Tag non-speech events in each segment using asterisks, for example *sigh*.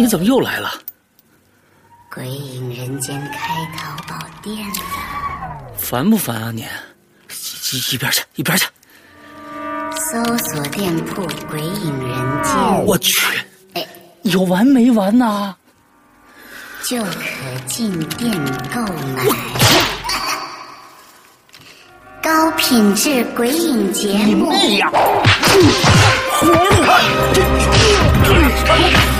你怎么又来了？鬼影人间开淘宝店了，烦不烦啊你？一一边去，一边去！搜索店铺“鬼影人间我去，哎，有完没完呐？”就可进店购买。高品质鬼影节目，妹呀！*laughs*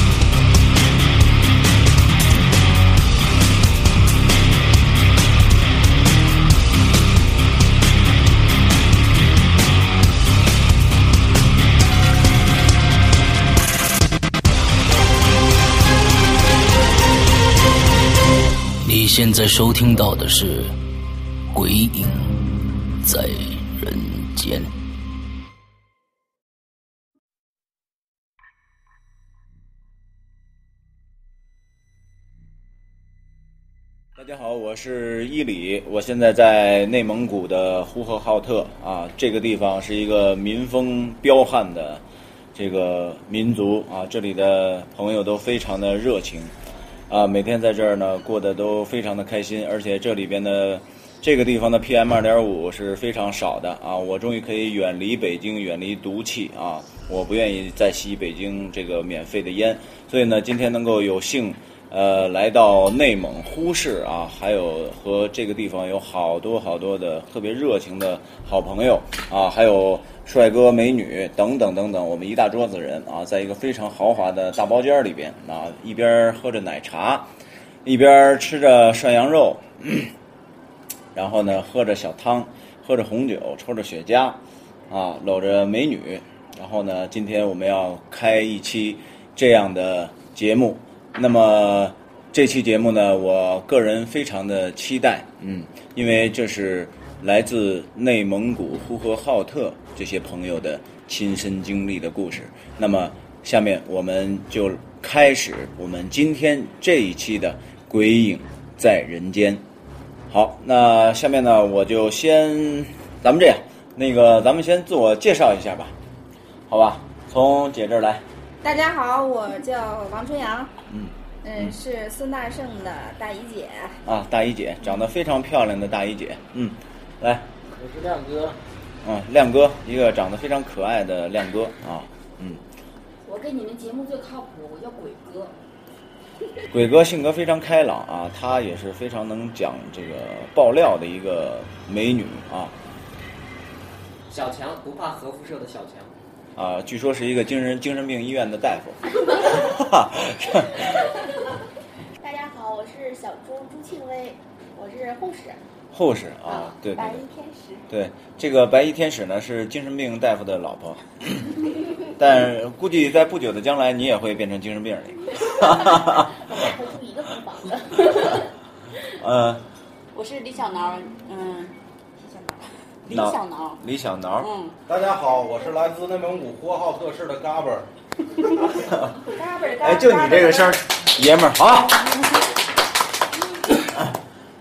你现在收听到的是《鬼影在人间》。大家好，我是伊里，我现在在内蒙古的呼和浩特啊，这个地方是一个民风彪悍的这个民族啊，这里的朋友都非常的热情啊，每天在这儿呢过得都非常的开心，而且这里边的这个地方的 PM 二点五是非常少的啊，我终于可以远离北京，远离毒气啊，我不愿意再吸北京这个免费的烟，所以呢，今天能够有幸。呃，来到内蒙呼市啊，还有和这个地方有好多好多的特别热情的好朋友啊，还有帅哥美女等等等等，我们一大桌子人啊，在一个非常豪华的大包间里边啊，一边喝着奶茶，一边吃着涮羊肉，*clears throat* 然后呢喝着小汤，喝着红酒，抽着雪茄，啊，搂着美女，然后呢，今天我们要开一期这样的节目。那么这期节目呢，我个人非常的期待，嗯，因为这是来自内蒙古呼和浩特这些朋友的亲身经历的故事。那么下面我们就开始我们今天这一期的《鬼影在人间》。好，那下面呢，我就先咱们这样，那个咱们先自我介绍一下吧，好吧？从姐这儿来。大家好，我叫王春阳，嗯嗯，是孙大圣的大姨姐。啊，大姨姐，长得非常漂亮的大姨姐，嗯，来，我是亮哥，嗯，亮哥，一个长得非常可爱的亮哥啊，嗯，我跟你们节目最靠谱，我叫鬼哥。*laughs* 鬼哥性格非常开朗啊，他也是非常能讲这个爆料的一个美女啊，小强不怕核辐射的小强。啊，据说是一个精神精神病医院的大夫。*laughs* *laughs* 大家好，我是是小朱朱庆威，我是护士。护士啊，对对白对衣天使。对，这个白衣天使呢是精神病大夫的老婆，*laughs* 但估计在不久的将来你也会变成精神病人。我们会住一个空房的。呃，我是李小挠，嗯，李挠小挠，李小挠，嗯，大家好，我是来自内蒙古呼和浩特市的嘎巴儿。*laughs* 嘎嘣儿嘎哎，就你这个声儿，爷们儿好。*laughs*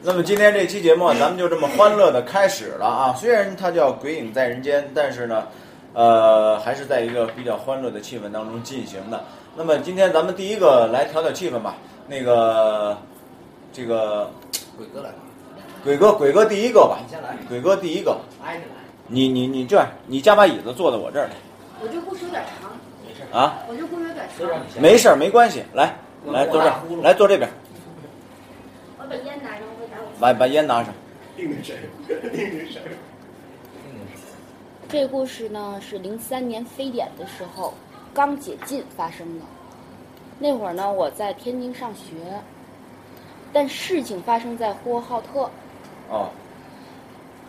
那么今天这期节目啊，*laughs* 咱们就这么欢乐的开始了啊！虽然它叫《鬼影在人间》，但是呢，呃，还是在一个比较欢乐的气氛当中进行的。那么今天咱们第一个来调调气氛吧。那个，这个鬼哥来吧，鬼哥，鬼哥第一个吧你。先来，鬼哥第一个，挨着来，你你你这样，你加把椅子坐到我这儿我这故事有点长，没事。啊！我这故事有点长。没事儿，没关系，来来坐这儿，来坐这边。把把烟拿上。定的神，定的神这个故事呢是零三年非典的时候刚解禁发生的。那会儿呢，我在天津上学，但事情发生在呼和浩特。哦，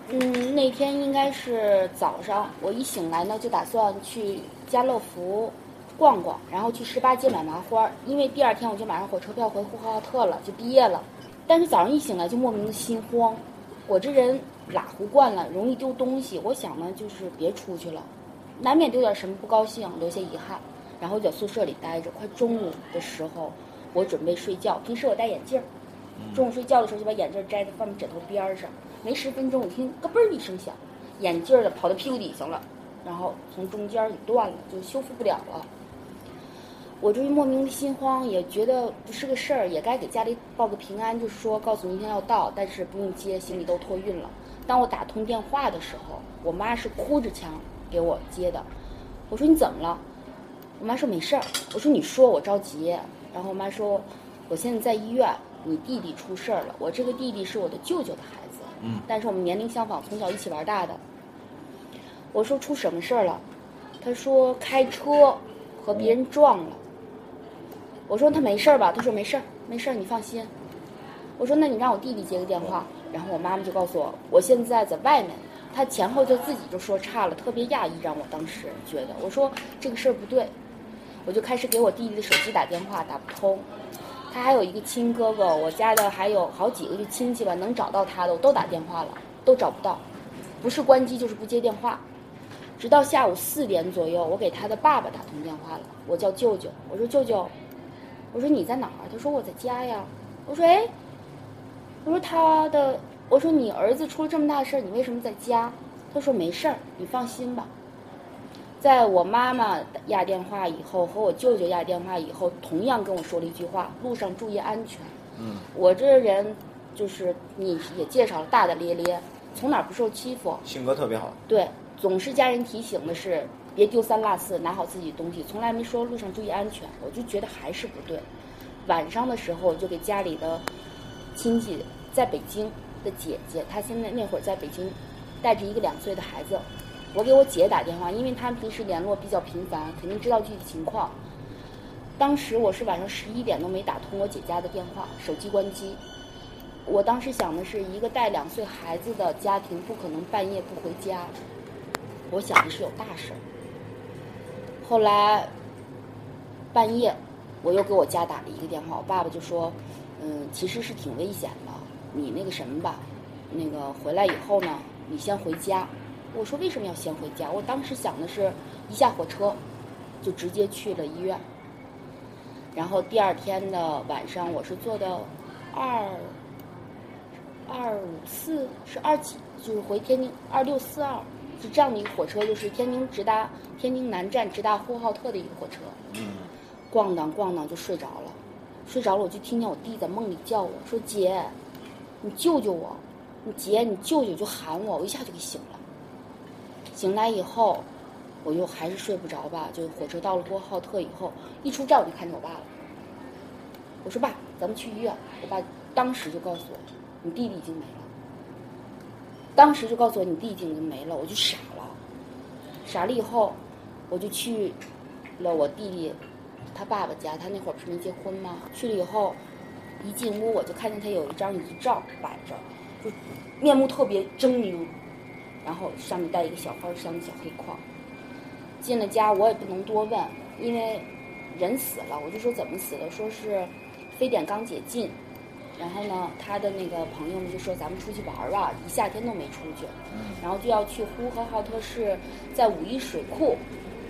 嗯，那天应该是早上，我一醒来呢，就打算去家乐福逛逛，然后去十八街买麻花，因为第二天我就马上火车票回呼和浩特了，就毕业了。但是早上一醒来就莫名的心慌，我这人拉糊惯了，容易丢东西，我想呢就是别出去了，难免丢点什么不高兴，留下遗憾。然后就在宿舍里待着，快中午的时候，我准备睡觉。平时我戴眼镜儿，中午睡觉的时候就把眼镜摘在放在枕头边儿上。没十分钟，我听咯嘣儿一声响，眼镜儿的跑到屁股底下了，然后从中间儿给断了，就修复不了了。我这莫名的心慌，也觉得不是个事儿，也该给家里报个平安，就是说告诉明天要到，但是不用接，行李都托运了。当我打通电话的时候，我妈是哭着腔给我接的。我说你怎么了？我妈说没事儿。我说你说，我着急。然后我妈说，我现在在医院，你弟弟出事儿了。我这个弟弟是我的舅舅的孩子，嗯，但是我们年龄相仿，从小一起玩大的。我说出什么事儿了？他说开车和别人撞了。我说他没事儿吧？他说没事儿，没事儿，你放心。我说那你让我弟弟接个电话。然后我妈妈就告诉我，我现在在外面。他前后就自己就说差了，特别讶异，让我当时觉得，我说这个事儿不对，我就开始给我弟弟的手机打电话，打不通。他还有一个亲哥哥，我家的还有好几个就亲戚吧，能找到他的我都打电话了，都找不到，不是关机就是不接电话。直到下午四点左右，我给他的爸爸打通电话了，我叫舅舅，我说舅舅，我说你在哪儿？他说我在家呀。我说哎，我说他的，我说你儿子出了这么大的事儿，你为什么在家？他说没事儿，你放心吧。在我妈妈压电话以后，和我舅舅压电话以后，同样跟我说了一句话：路上注意安全。嗯，我这人就是你也介绍了，大大咧咧，从哪儿不受欺负？性格特别好。对，总是家人提醒的是别丢三落四，拿好自己的东西，从来没说路上注意安全。我就觉得还是不对。晚上的时候，就给家里的亲戚在北京的姐姐，她现在那会儿在北京，带着一个两岁的孩子。我给我姐打电话，因为他们平时联络比较频繁，肯定知道具体情况。当时我是晚上十一点都没打通我姐家的电话，手机关机。我当时想的是一个带两岁孩子的家庭不可能半夜不回家，我想的是有大事儿。后来半夜我又给我家打了一个电话，我爸爸就说：“嗯，其实是挺危险的，你那个什么吧，那个回来以后呢，你先回家。”我说：“为什么要先回家？”我当时想的是一下火车就直接去了医院。然后第二天的晚上，我是坐的二二五四是二几，就是回天津二六四二，是这样的一个火车，就是天津直达天津南站直达呼和浩特的一个火车。嗯，咣当咣当就睡着了，睡着了我就听见我弟在梦里叫我说：“姐，你救救我！你姐，你救救！”就喊我，我一下就给醒了。醒来以后，我又还是睡不着吧，就火车到了呼和浩特以后，一出站我就看见我爸了。我说：“爸，咱们去医院。”我爸当时就告诉我：“你弟弟已经没了。”当时就告诉我：“你弟已经没了。”我就傻了，傻了以后，我就去了我弟弟他爸爸家，他那会儿不是没结婚吗？去了以后，一进屋我就看见他有一张遗照摆着，就面目特别狰狞，然后上面带一个小花箱的小黑框。进了家我也不能多问，因为人死了，我就说怎么死的，说是非典刚解禁，然后呢，他的那个朋友们就说咱们出去玩儿啊，一夏天都没出去，然后就要去呼和浩特市，在五一水库，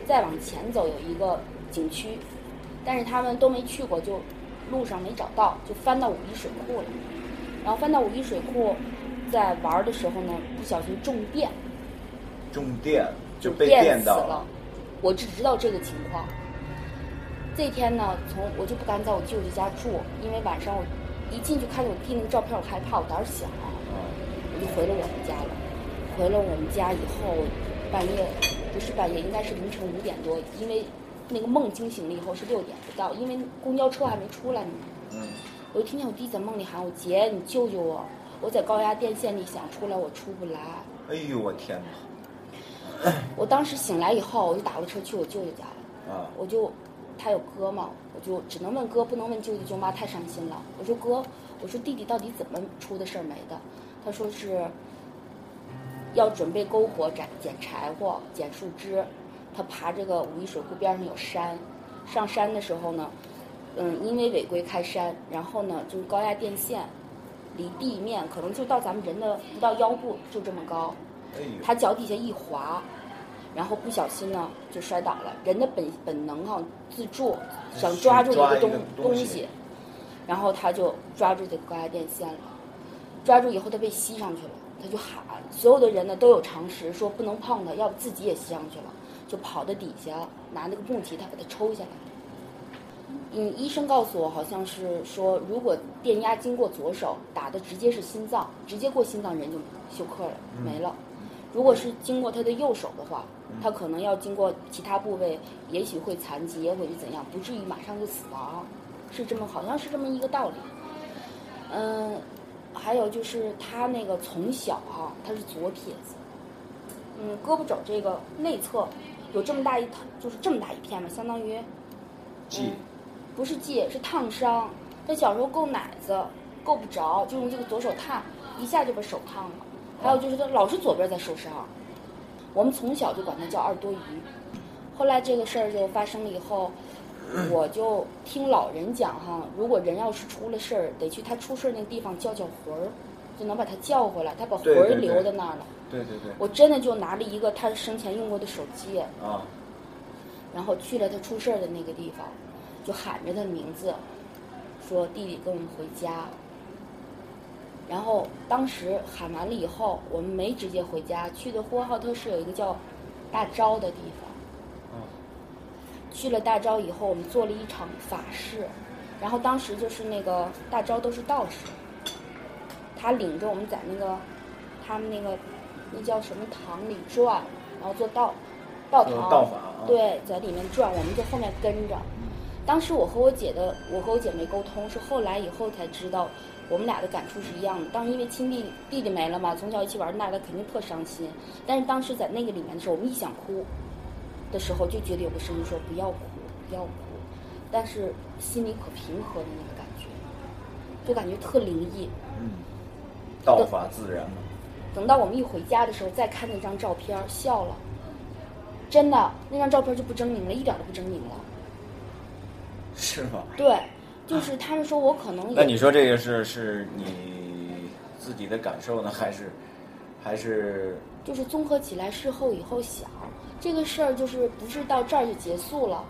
再往前走有一个景区，但是他们都没去过，就路上没找到，就翻到五一水库了，然后翻到五一水库，在玩儿的时候呢，不小心中电，中电就被电死了。我只知道这个情况。这天呢，从我就不敢在我舅舅家住，因为晚上我一进去看见我弟那个照片，我害怕，我胆儿小，我就回了我们家了。回了我们家以后，半夜不是半夜，应该是凌晨五点多，因为那个梦惊醒了以后是六点不到，因为公交车还没出来呢。嗯，我就听见我弟在梦里喊我姐，你救救我！我在高压电线里想出来，我出不来。哎呦我天哪！我当时醒来以后，我就打了车去我舅舅家了。啊，我就他有哥吗，我就只能问哥，不能问舅舅舅妈，太伤心了。我说哥，我说弟弟到底怎么出的事儿没的？他说是要准备篝火捡捡柴火、捡树枝。他爬这个五一水库边上有山，上山的时候呢，嗯，因为违规开山，然后呢就是高压电线离地面可能就到咱们人的不到腰部，就这么高。他脚底下一滑，然后不小心呢就摔倒了。人的本本能哈、自助，想抓住一个东东西西，然后他就抓住这个高压电线了。抓住以后，他被吸上去了，他就喊，所有的人呢都有常识，说不能碰他，要不自己也吸上去了，就跑到底下拿那个木吉他把它抽下来。嗯，医生告诉我，好像是说，如果电压经过左手打的直接是心脏，直接过心脏人就休克了，没了。如果是经过他的右手的话，他可能要经过其他部位，也许会残疾，也或者怎样，不至于马上就死亡，是这么好像是这么一个道理。嗯，还有就是他那个从小哈、他是左撇子，嗯，胳膊肘这个内侧有这么大一，就是这么大一片嘛，相当于嗯，不是记，是烫伤。他小时候够奶子，够不着，就用这个左手烫，一下就把手烫了。还有就是他老是左边在受伤，我们从小就管他叫二多余。后来这个事儿就发生了以后，我就听老人讲哈，如果人要是出了事儿，得去他出事儿那个地方叫叫魂儿，就能把他叫回来，他把魂儿留在那儿了。对对对，我真的就拿了一个他生前用过的手机，啊，然后去了他出事儿的那个地方，就喊着他的名字，说弟弟跟我们回家。然后当时喊完了以后，我们没直接回家，去的呼和浩特市有一个叫大昭的地方。去了大昭以后，我们做了一场法事，然后当时就是那个大昭都是道士，他领着我们在那个他们那个那叫什么堂里转，然后做道道堂道法啊对，在里面转，我们就后面跟着。当时我和我姐的，我和我姐没沟通，是后来以后才知道，我们俩的感触是一样的。当时因为亲弟弟弟没了嘛，从小一起玩大的，肯定特伤心。但是当时在那个里面的时候，我们一想哭的时候，就觉得有个声音说不要哭，不要哭，但是心里可平和的那个感觉，就感觉特灵异。嗯，道法自然嘛。等到我们一回家的时候，再看那张照片，笑了。真的，那张照片就不狰狞了，一点都不狰狞了。是吗？对，就是他们说我可能也那你说这个是是你自己的感受呢，还是还是？就是综合起来，事后以后想，这个事儿就是不是到这儿就结束了，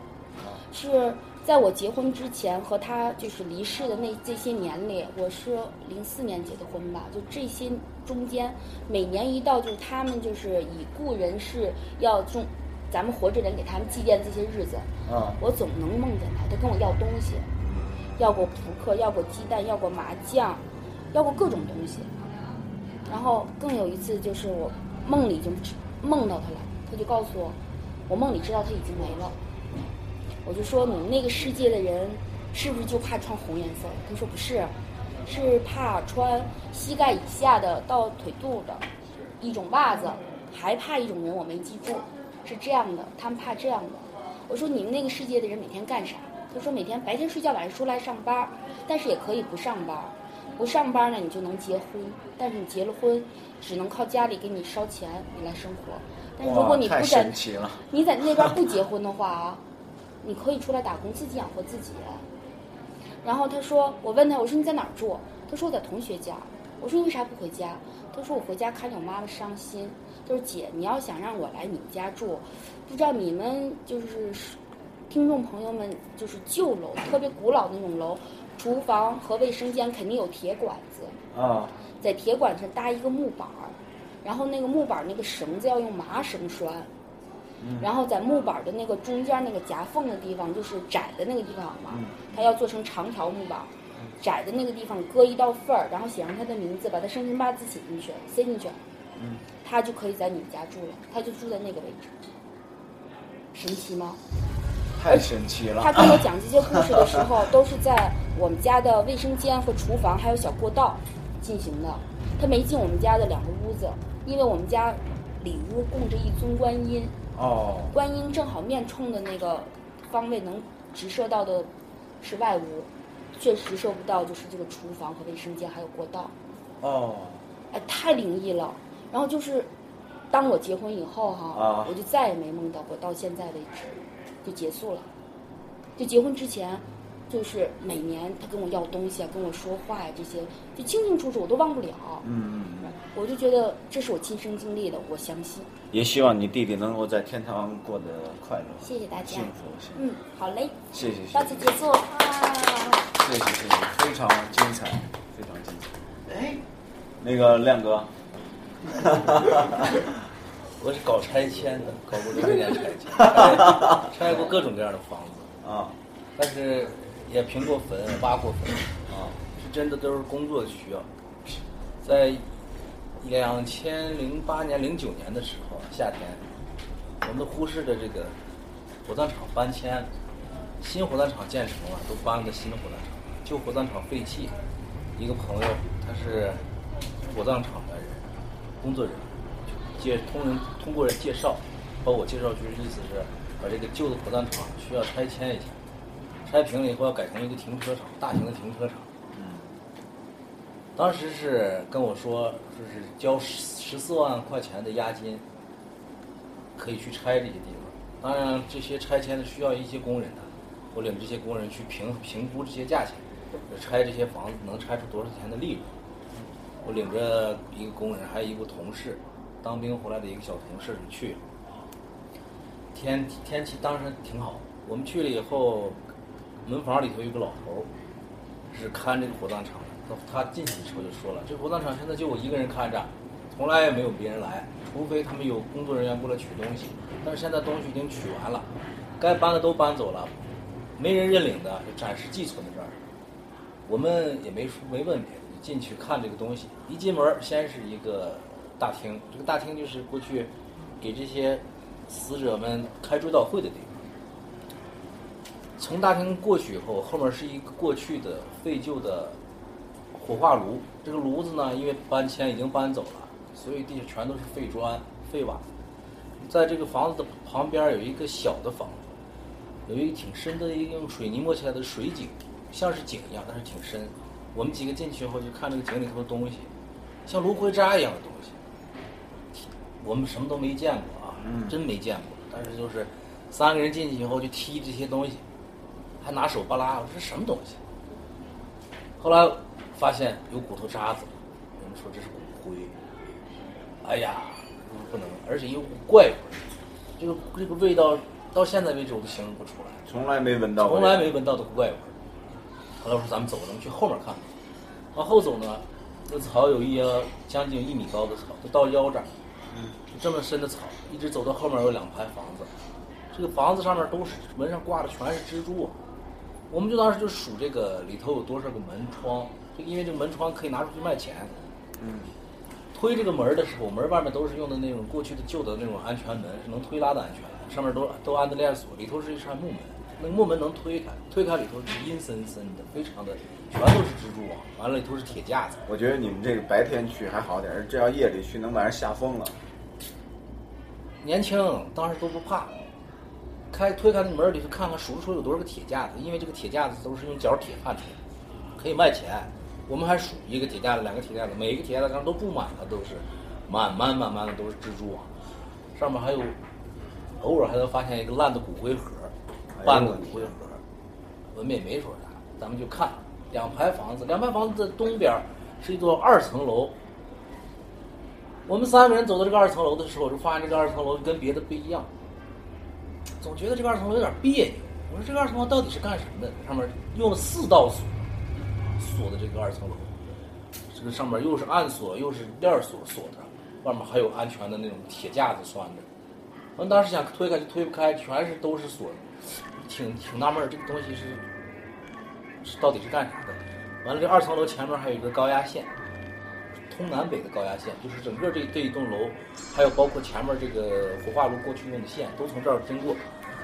是在我结婚之前和他就是离世的那这些年里，我是零四年结的婚吧，就这些中间，每年一到就是他们就是已故人士要中，咱们活着人给他们祭奠这些日子，啊？我总能梦见他，他跟我要东西，要过扑克，要过鸡蛋，要过麻将，要过各种东西。然后更有一次就是我梦里就梦到他了，他就告诉我，我梦里知道他已经没了。我就说你们那个世界的人是不是就怕穿红颜色？他说不是，是怕穿膝盖以下的到腿肚的一种袜子，还怕一种人我没记住，是这样的，他们怕这样的。我说你们那个世界的人每天干啥？他说每天白天睡觉，晚上出来上班，但是也可以不上班。不上班呢，你就能结婚，但是你结了婚，只能靠家里给你烧钱，你来生活。但是如果你不太在。你在那边 *laughs* 不结婚的话啊，你可以出来打工，自己养活自己。然后他说，我问他，我说你在哪儿住？他说我在同学家。我说你为啥不回家？他说我回家看着我妈妈伤心。他说姐，你要想让我来你们家住，不知道你们就是听众朋友们，就是旧楼，特别古老那种楼，厨房和卫生间肯定有铁管子。啊，在铁管上搭一个木板儿，然后那个木板儿那个绳子要用麻绳拴，然后在木板儿的那个中间那个夹缝的地方，就是窄的那个地方嘛，它要做成长条木板儿，窄的那个地方割一道缝儿，然后写上他的名字，把他生辰八字写进去，塞进去，他就可以在你们家住了，他就住在那个位置，神奇吗？太神奇了。他跟我讲这些故事的时候，*laughs* 都是在我们家的卫生间和厨房还有小过道进行的。他没进我们家的两个屋子，因为我们家里屋供着一尊观音，哦，观音正好面冲的那个方位能直射到的是外屋，确实射不到就是这个厨房和卫生间还有过道。哦，哎，太灵异了。然后就是，当我结婚以后哈，啊我就再也没梦到过，到现在为止就结束了。就结婚之前，就是每年他跟我要东西啊，跟我说话呀、这些，就清清楚楚，我都忘不了。嗯嗯嗯。我就觉得这是我亲身经历的，我相信。也希望你弟弟能够在天堂过得快乐、谢谢大家幸。福。谢嗯，好嘞，谢谢谢到此结束啊。谢谢谢谢，非常精彩，非常精彩。哎，那个亮哥，*laughs* 我是搞拆迁的，搞过六十年拆迁，拆 *laughs* 拆过各种各样的房子，啊但是也平过坟，挖过坟，啊，是真的都是工作需要。在两千零八年、零九年的时候，夏天，我们呼市的这个火葬场搬迁，新火葬场建成了，都搬到新火葬场，旧火葬场废弃。一个朋友，他是火葬场的人，工作人员。介通人通过人介绍，把我介绍就是，意思是把这个旧的火葬场需要拆迁一下，拆平了以后要改成一个停车场，大型的停车场。嗯当时是跟我说，说是交十十四万块钱的押金，可以去拆这些地方。当然，这些拆迁的需要一些工人的，我领这些工人去评评估这些价钱，拆这些房子能拆出多少钱的利润。我领着一个工人，还有一个同事，当兵回来的一个小同事去。天天气当时挺好，我们去了以后，门房里头有个老头儿，是看这个火葬场的。他他进去的时候就说了，这火葬场现在就我一个人看着，从来也没有别人来，除非他们有工作人员过来取东西。但是现在东西已经取完了，该搬的都搬走了，没人认领的就暂时寄存在这儿。我们也没说没问别的，就进去看这个东西。一进门，先是一个大厅，这个大厅就是过去给这些死者们开追悼会的地方。从大厅过去以后，后面是一个过去的废旧的火化炉。这个炉子呢，因为搬迁已经搬走了，所以地下全都是废砖、废瓦。在这个房子的旁边有一个小的房子，有一个挺深的一个用水泥抹起来的水井，像是井一样，但是挺深。我们几个进去以后就看这个井里头的东西，像芦荟渣一样的东西。我们什么都没见过啊，真没见过。但是就是三个人进去以后就踢这些东西，还拿手扒拉，我说这什么东西？后来发现有骨头渣子，我们说这是骨灰。哎呀，不能，而且有股怪味儿，这个这个味道到现在为止我都形容不出来。从来没闻到过，从来没闻到的怪味儿。后来我说咱们走，咱们去后面看看。往后走呢，这草有一呃将近一米高的草，就到腰这儿，这么深的草，一直走到后面有两排房子，这个房子上面都是门上挂的全是蜘蛛啊。我们就当时就数这个里头有多少个门窗，就因为这个门窗可以拿出去卖钱。嗯，推这个门的时候，门外面都是用的那种过去的旧的那种安全门，是能推拉的安全门，上面都都安的链锁，里头是一扇木门，那个木门能推开，推开里头是阴森森的，非常的全都是蜘蛛网，完了里头是铁架子。我觉得你们这个白天去还好点儿，这要夜里去，能把人吓疯了。年轻当时都不怕，开推开那门里头看看数得出有多少个铁架子，因为这个铁架子都是用角铁焊的，可以卖钱。我们还数一个铁架子，两个铁架子，每一个铁架子上都布满了，都是满满满满的都是蜘蛛网，上面还有偶尔还能发现一个烂的骨灰盒，半个骨灰盒。我们也没说啥，咱们就看两排房子，两排房子的东边是一座二层楼。我们三个人走到这个二层楼的时候，就发现这个二层楼跟别的不一样，总觉得这个二层楼有点别扭。我说这个二层楼到底是干什么的？上面用了四道锁锁的这个二层楼，这个上面又是暗锁又是链锁锁着，外面还有安全的那种铁架子拴着。我当时想推开就推不开，全是都是锁，挺挺纳闷，这个东西是到底是干啥的？完了，这二层楼前面还有一个高压线。通南北的高压线，就是整个这这一栋楼，还有包括前面这个火化炉过去用的线，都从这儿经过。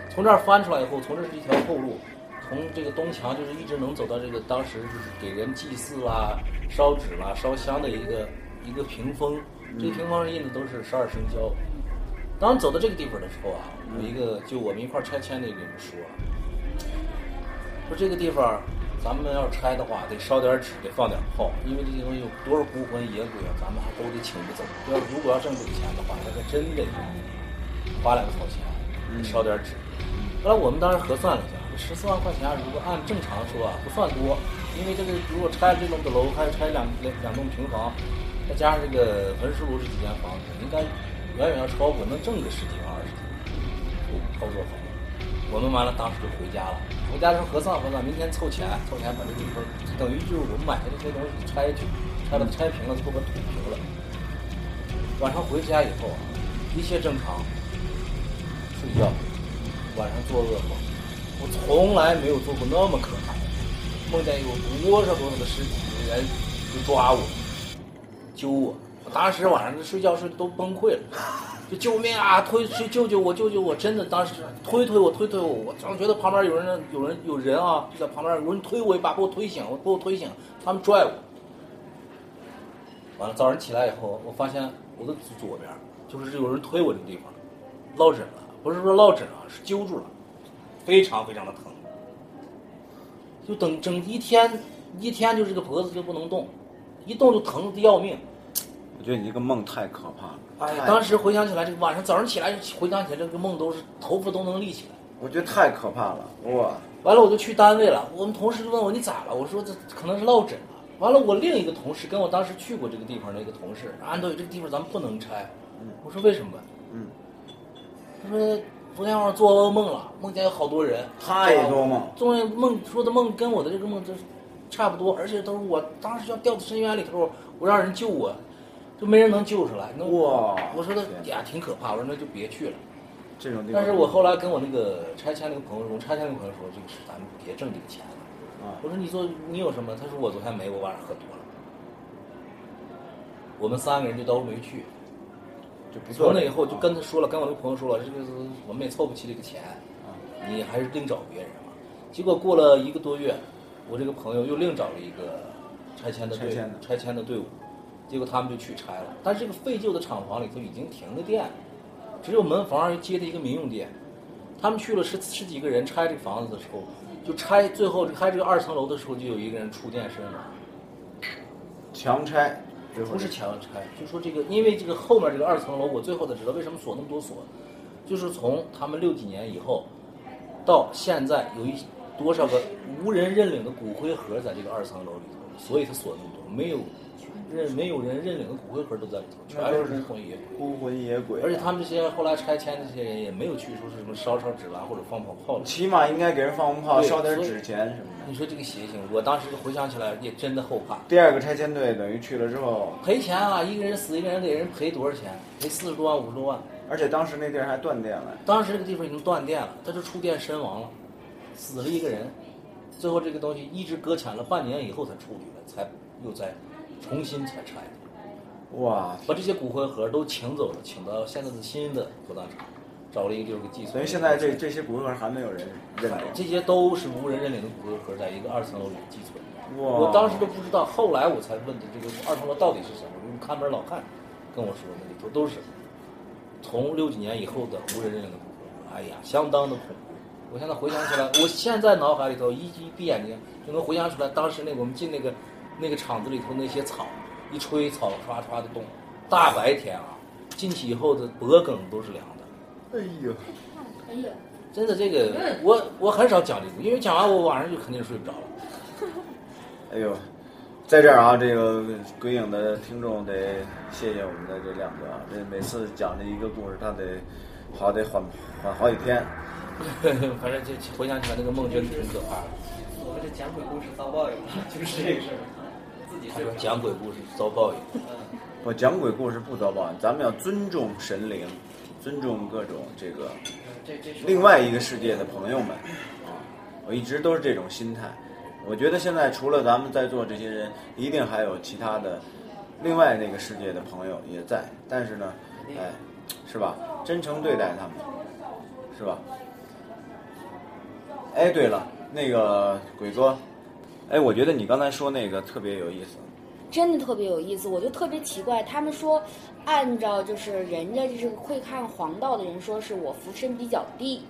从这儿翻出来以后，从这是一条后路，从这个东墙就是一直能走到这个当时就是给人祭祀啦、烧纸啦、烧香的一个一个屏风。这个屏风上印的都是十二生肖。当走到这个地方的时候啊，有一个就我们一块拆迁的一个人说，说这个地方。咱们要拆的话，得烧点纸，得放点炮，因为这些东西有多少孤魂野鬼啊，咱们还都得请不走。要如果要挣这个钱的话，那可真得花两个草钱，烧点纸。后来我们当时核算了一下，十四万块钱，如果按正常说啊，不算多，因为这个如果拆这栋的楼，还是拆两两两栋平房，再加上这个焚尸炉这几间房子，应该远远要超过，能挣个十几万二十几万，操作好。我们完了，当时就回家了。回家时候核算核算，明天凑钱，凑钱把这个地方，等于就是我们买的这些东西拆去，拆了拆平了，做个土平了。晚上回家以后啊，一切正常，睡觉，晚上做噩梦，我从来没有做过那么可怕的，梦见有多少多少的尸体的人就抓我，揪我，我当时晚上睡觉睡都崩溃了。就救命啊！推去救救我，救救我！真的，当时推推我，推推我，我总觉得旁边有人，有人，有人啊，就在旁边，有人推我一把，把我推醒，把我推醒，他们拽我。完了，早上起来以后，我发现我的左边就是有人推我这个地方，落枕了，不是说落枕啊，是揪住了，非常非常的疼。就等整一天，一天就这个脖子就不能动，一动就疼的要命。我觉得你这个梦太可怕了。哎，当时回想起来，这个晚上早上起来回想起来这个梦，都是头发都能立起来。我觉得太可怕了，哇！完了，我就去单位了。我们同事就问我你咋了？我说这可能是落枕了。完了，我另一个同事跟我当时去过这个地方的一个同事，安导这个地方咱们不能拆。嗯我说为什么？嗯。他说昨天晚上做噩梦了，梦见有好多人。太多梦。昨天梦说的梦跟我的这个梦都差不多，而且都是我当时要掉到深渊里头，我让人救我。就没人能救出来，那哇！我说的呀，挺可怕。我说那就别去了。这种地方。但是我后来跟我那个拆迁那个朋友，我拆迁那个朋友说，这个是咱们别挣这个钱了。啊。我说你做你有什么？他说我昨天没，我晚上喝多了。我们三个人就都没去。就不从那以后就跟他说了，跟我那个朋友说了，这个我们也凑不齐这个钱，你还是另找别人吧。结果过了一个多月，我这个朋友又另找了一个拆迁的队拆迁的队伍。结果他们就去拆了，但是这个废旧的厂房里头已经停了电，只有门房接的一个民用电。他们去了十十几个人拆这个房子的时候，就拆最后拆这个二层楼的时候，就有一个人触电身亡。强拆，不是强拆，就说这个，因为这个后面这个二层楼，我最后才知道为什么锁那么多锁，就是从他们六几年以后，到现在有一多少个无人认领的骨灰盒在这个二层楼里头，所以他锁那么多，没有。认没有人认领的骨灰盒都在里头，全是孤魂野鬼。孤魂野鬼。而且他们这些后来拆迁的这些人也没有去说是什么烧烧纸啦，或者放放炮。起码应该给人放放炮，烧点纸钱什么的。你说这个邪性，我当时回想起来也真的后怕。第二个拆迁队等于去了之后赔钱啊，一个人死一个人给人赔多少钱？赔四十多万五十多万。而且当时那地儿还断电了。当时这个地方已经断电了，他就触电身亡了，死了一个人。最后这个东西一直搁浅了半年以后才处理了，才又再重新才拆。哇！把这些骨灰盒都请走了，请到现在的新的火葬场，找了一个地方给寄存。所以现在这这些骨灰盒还没有人认领。这些都是无人认领的骨灰盒，在一个二层楼里寄存。哇！我当时都不知道，后来我才问的这个二层楼到底是什么。我看门老汉跟我说，那里头都是从六几年以后的无人认领的骨灰盒，哎呀，相当的恐怖。我现在回想起来，我现在脑海里头一一闭眼睛就能回想出来，当时那我们进那个那个厂子里头那些草，一吹草唰唰的动，大白天啊，进去以后的脖梗都是凉的。哎呦，哎呦，真的，这个我我很少讲这个，因为讲完我晚上就肯定睡不着了。*laughs* 哎呦，在这儿啊，这个鬼影的听众得谢谢我们的这两个啊，这每次讲这一个故事，他得好得缓缓好几天。*laughs* 反正就回想起来，那个梦真挺可怕的。我们这讲鬼故事遭报应了，就是这个事儿。他说。讲鬼故事遭报应，我讲鬼故事不遭报应，咱们要尊重神灵，尊重各种这个另外一个世界的朋友们啊，我一直都是这种心态。我觉得现在除了咱们在座这些人，一定还有其他的另外那个世界的朋友也在，但是呢，哎，是吧？真诚对待他们，是吧？哎，对了，那个鬼哥，哎，我觉得你刚才说那个特别有意思。真的特别有意思，我就特别奇怪，他们说按照就是人家就是会看黄道的人说是我福身比较低，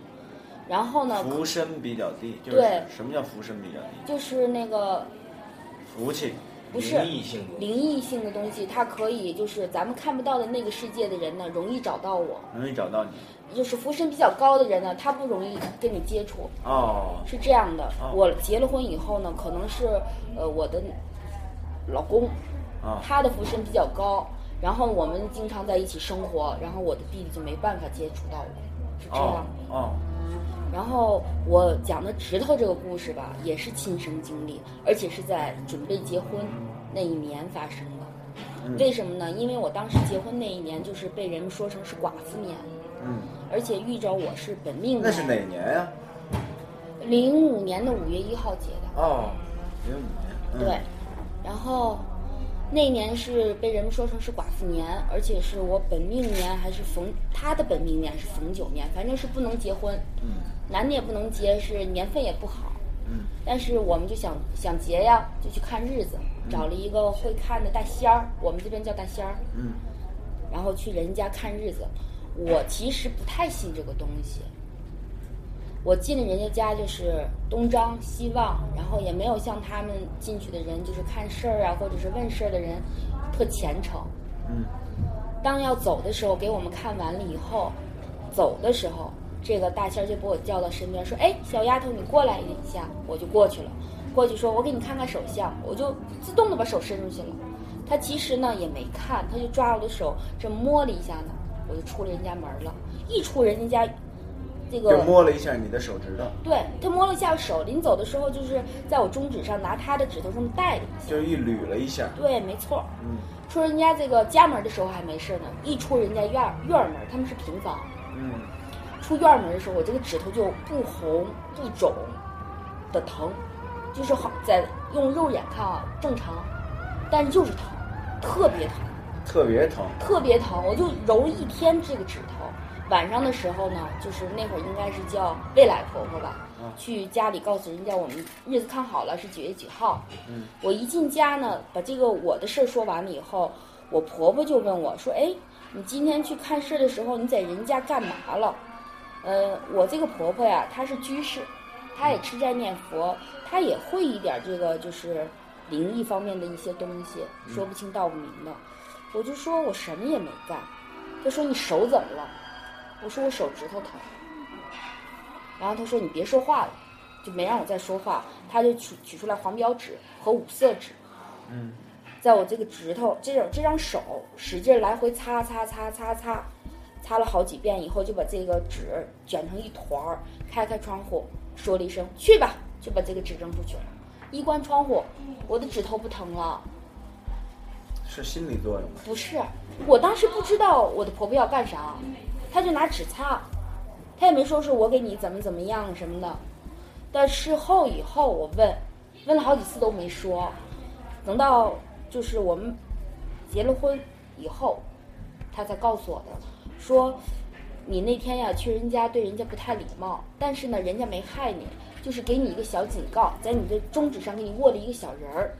然后呢，福身比较低，就是对什么叫福身比较低？就是那个福气。不是灵异性的灵异性的东西，它可以就是咱们看不到的那个世界的人呢，容易找到我。容易找到你就是福身比较高的人呢，他不容易跟你接触，哦，是这样的。哦我结了婚以后呢，可能是呃我的老公，啊他的福身比较高，然后我们经常在一起生活，然后我的弟弟就没办法接触到我，是这哦样。哦，然后我讲的指头这个故事吧，也是亲身经历，而且是在准备结婚那一年发生的。为什么呢？因为我当时结婚那一年，就是被人们说成是寡妇年，嗯，而且遇着我是本命年那是哪年，年呀、零五年的五月一号结的。哦，零五年。嗯、对，然后那年是被人们说成是寡妇年，而且是我本命年还是逢他的本命年是逢九年，反正是不能结婚，嗯。男的也不能结，是年份也不好。嗯。但是我们就想想结呀，就去看日子，找了一个会看的大仙儿，我们这边叫大仙儿，嗯。然后去人家看日子。我其实不太信这个东西，我进了人家家就是东张西望，然后也没有像他们进去的人就是看事儿啊，或者是问事儿的人特虔诚。嗯当要走的时候，给我们看完了以后，走的时候，这个大仙儿就把我叫到身边，说：“哎，小丫头，你过来一下。”我就过去了，过去说：“我给你看看手相。”我就自动的把手伸出去了。他其实呢也没看，他就抓我的手，这摸了一下呢，我就出了人家门了。一出人家家，这个就摸了一下你的手指头，对他摸了一下手，临走的时候就是在我中指上拿他的指头这么带了一下。就是一捋了一下。对，没错。嗯出人家这个家门的时候还没事呢，一出人家院儿院儿门，他们是平房，嗯出院儿门的时候，我这个指头就不红不肿的疼，就是好在用肉眼看啊正常，但是就是疼，特别疼，特别疼。特别疼，我就揉了一天这个指头。晚上的时候呢，就是那会儿应该是叫未来婆婆吧，去家里告诉人家我们日子看好了是几月几号。嗯我一进家呢，把这个我的事儿说完了以后，我婆婆就问我说：“哎，你今天去看事儿的时候，你在人家干嘛了？”呃，我这个婆婆呀，她是居士，她也吃斋念佛，她也会一点这个就是灵异方面的一些东西，说不清道不明的。我就说我什么也没干，他说你手怎么了？我说我手指头疼。然后他说你别说话了，就没让我再说话，他就取取出来黄标纸和五色纸，嗯在我这个指头这种这张手使劲来回擦擦擦擦擦，擦了好几遍以后，就把这个纸卷成一团儿，开开窗户，说了一声“去吧”，就把这个纸扔出去了。一关窗户，我的指头不疼了。是心理作用吗？不是，我当时不知道我的婆婆要干啥，她就拿纸擦，她也没说是我给你怎么怎么样什么的。但事后以后我问，问了好几次都没说，等到就是我们结了婚以后，她才告诉我的，说你那天呀去人家对人家不太礼貌，但是呢人家没害你，就是给你一个小警告，在你的中指上给你握了一个小人儿。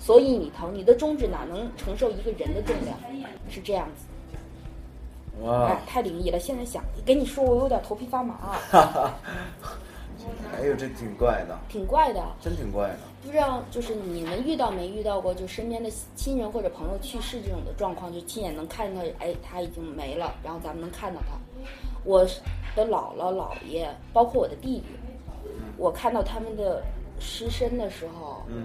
所以你疼，你的中指哪能承受一个人的重量？是这样子。哇哎，太灵异了！现在想跟你说，我有点头皮发麻，哈 *laughs* 哈哎呦，这挺怪的，挺怪的。真挺怪的。不知道就是你们遇到没遇到过，就身边的亲人或者朋友去世这种的状况，就亲眼能看到，哎，他已经没了，然后咱们能看到他。我的姥姥、姥爷，包括我的弟弟，我看到他们的尸身的时候，嗯，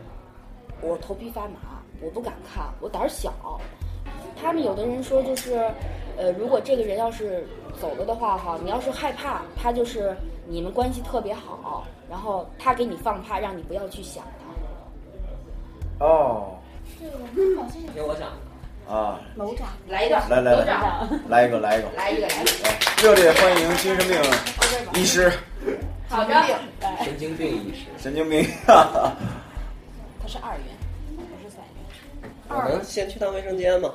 我头皮发麻，我不敢看，我胆儿小。他们有的人说就是，呃，如果这个人要是走了的话，哈，你要是害怕，他就是你们关系特别好，然后他给你放怕，让你不要去想他。哦，这个好像听我讲，啊，楼长，来一段，来来来。楼长，来一个，来一个，来一个，来一个。哎热烈欢迎精神病医师，好的，神经病。医师，神经病，哈哈。他是二元，不是三元。我能先去趟卫生间吗？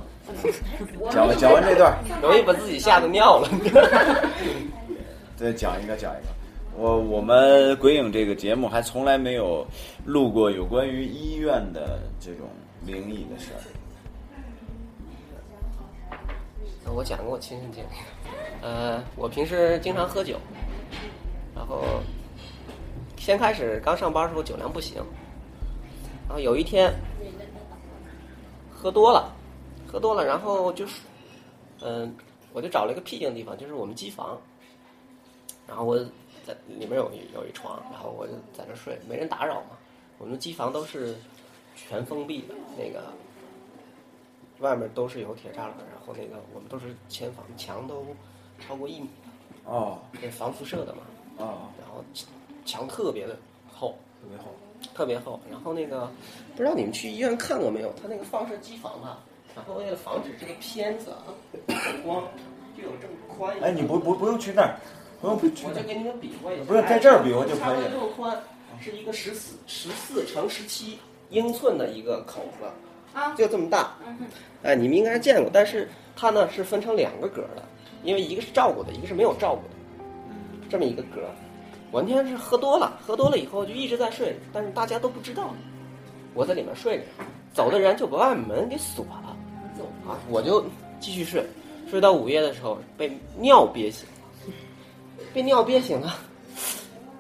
讲完讲完这段，容易把自己吓得尿了。*laughs* 再讲一个，讲一个。我我们鬼影这个节目还从来没有录过有关于医院的这种灵异的事儿。我讲个我亲身经历。呃，我平时经常喝酒，然后先开始刚上班的时候酒量不行，然后有一天喝多了，喝多了，然后就是，嗯、我就找了一个僻静的地方，就是我们机房，然后我在里面有一有一床，然后我就在那睡，没人打扰嘛。我们机房都是全封闭的，那个外面都是有铁栅栏，然后那个我们都是前房，墙都超过一米的，哦那防辐射的嘛。哦，然后墙特别的厚，特别好。特别厚。然后那个不知道你们去医院看过没有？它那个放射机房啊，然后为了防止这个片子啊走光，就有这么宽。哎，你不不不用去那儿，不用去那。我就给你们比划一下，不是在这儿比划就可以差不多这么宽，是一个十四十四乘十七英寸的一个口子，啊就这么大。哎，你们应该是见过，但是它呢是分成两个格的，因为一个是照顾的，一个是没有照顾的，这么一个格。我那天是喝多了，喝多了以后就一直在睡，但是大家都不知道，我在里面睡着，走的人就把外面门给锁了，啊，我就继续睡，睡到午夜的时候被尿憋醒了，被尿憋醒了，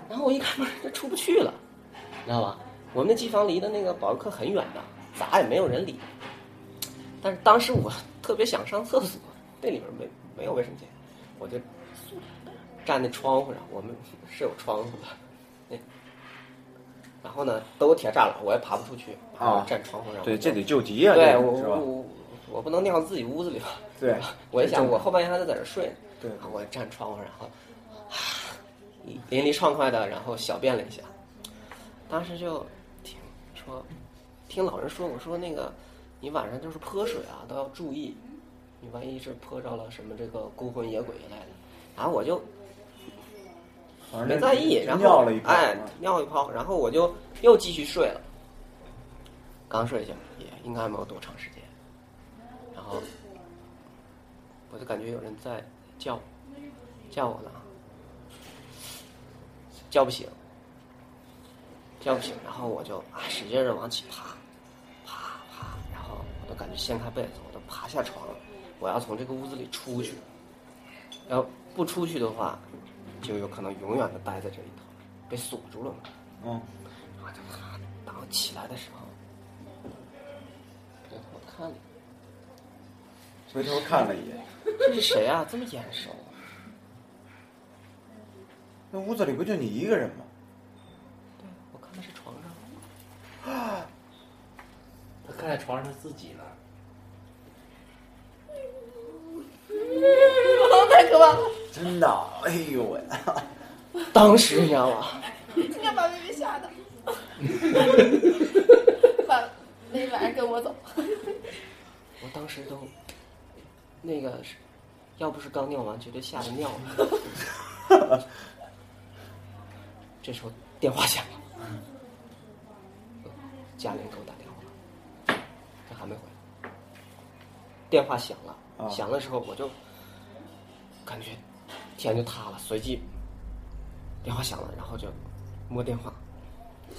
然后我一开门就出不去了，你知道吧？我们那机房离的那个保卫科很远的，咋也没有人理。但是当时我特别想上厕所，那里面没没有卫生间，我就站在窗户上，我们是有窗户的，那然后呢都有铁栅栏，我也爬不出去，啊站窗户上。对，这得救急啊，对我？我我不能尿自己屋子里吧？对，我一想，我后半夜还得在这睡呢，对我站窗户，然后淋漓畅快的，然后小便了一下。当时就听说，听老人说，我说那个你晚上就是泼水啊，都要注意，你万一是泼着了什么这个孤魂野鬼一类的。然后我就反正没在意，然后尿了一泡，哎，尿一泡，然后我就又继续睡了。刚睡下也应该没有多长时间，然后我就感觉有人在叫我，叫我呢，叫不醒，叫不醒，然后我就啊使劲的往起爬，爬爬，然后我都感觉掀开被子，我都爬下床了，我要从这个屋子里出去，要不出去的话，就有可能永远的待在这里头，被锁住了嘛。嗯，然后就啪，当我起来的时候，回头看了，回头看了一眼，这是谁啊？这么眼熟？那屋子里不就你一个人吗？对，我看的是床上。啊他看在床上他自己了，*laughs* 太可怕了！真的，哎呦喂！*laughs* 当时你知道吗？今天把薇薇吓的，*laughs* 把那晚上跟我走。我当时都，那个是，要不是刚尿完，绝对吓得尿了。*laughs* 这时候电话响了，家里人给我打电话，他还没回来。电话响了，啊响的时候我就感觉天就塌了，随即电话响了，然后就摸电话，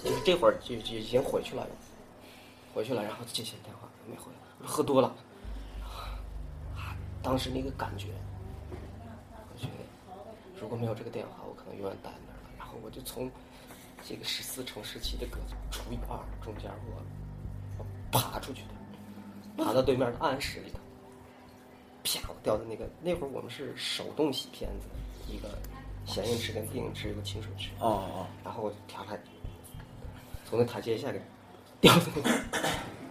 就是这会儿就就已经回去了，回去了，然后接起了电话没回来，喝多了，啊，当时那个感觉如果没有这个电话，我可能永远待在那儿了。然后我就从这个十四乘十七的格子除以二中间我我爬出去的，爬到对面的暗室里头，啪，我掉在那个那会儿我们是手动洗片子，一个显影池跟定影池一个清水池，哦哦，然后我跳台，从那台阶下给掉到那个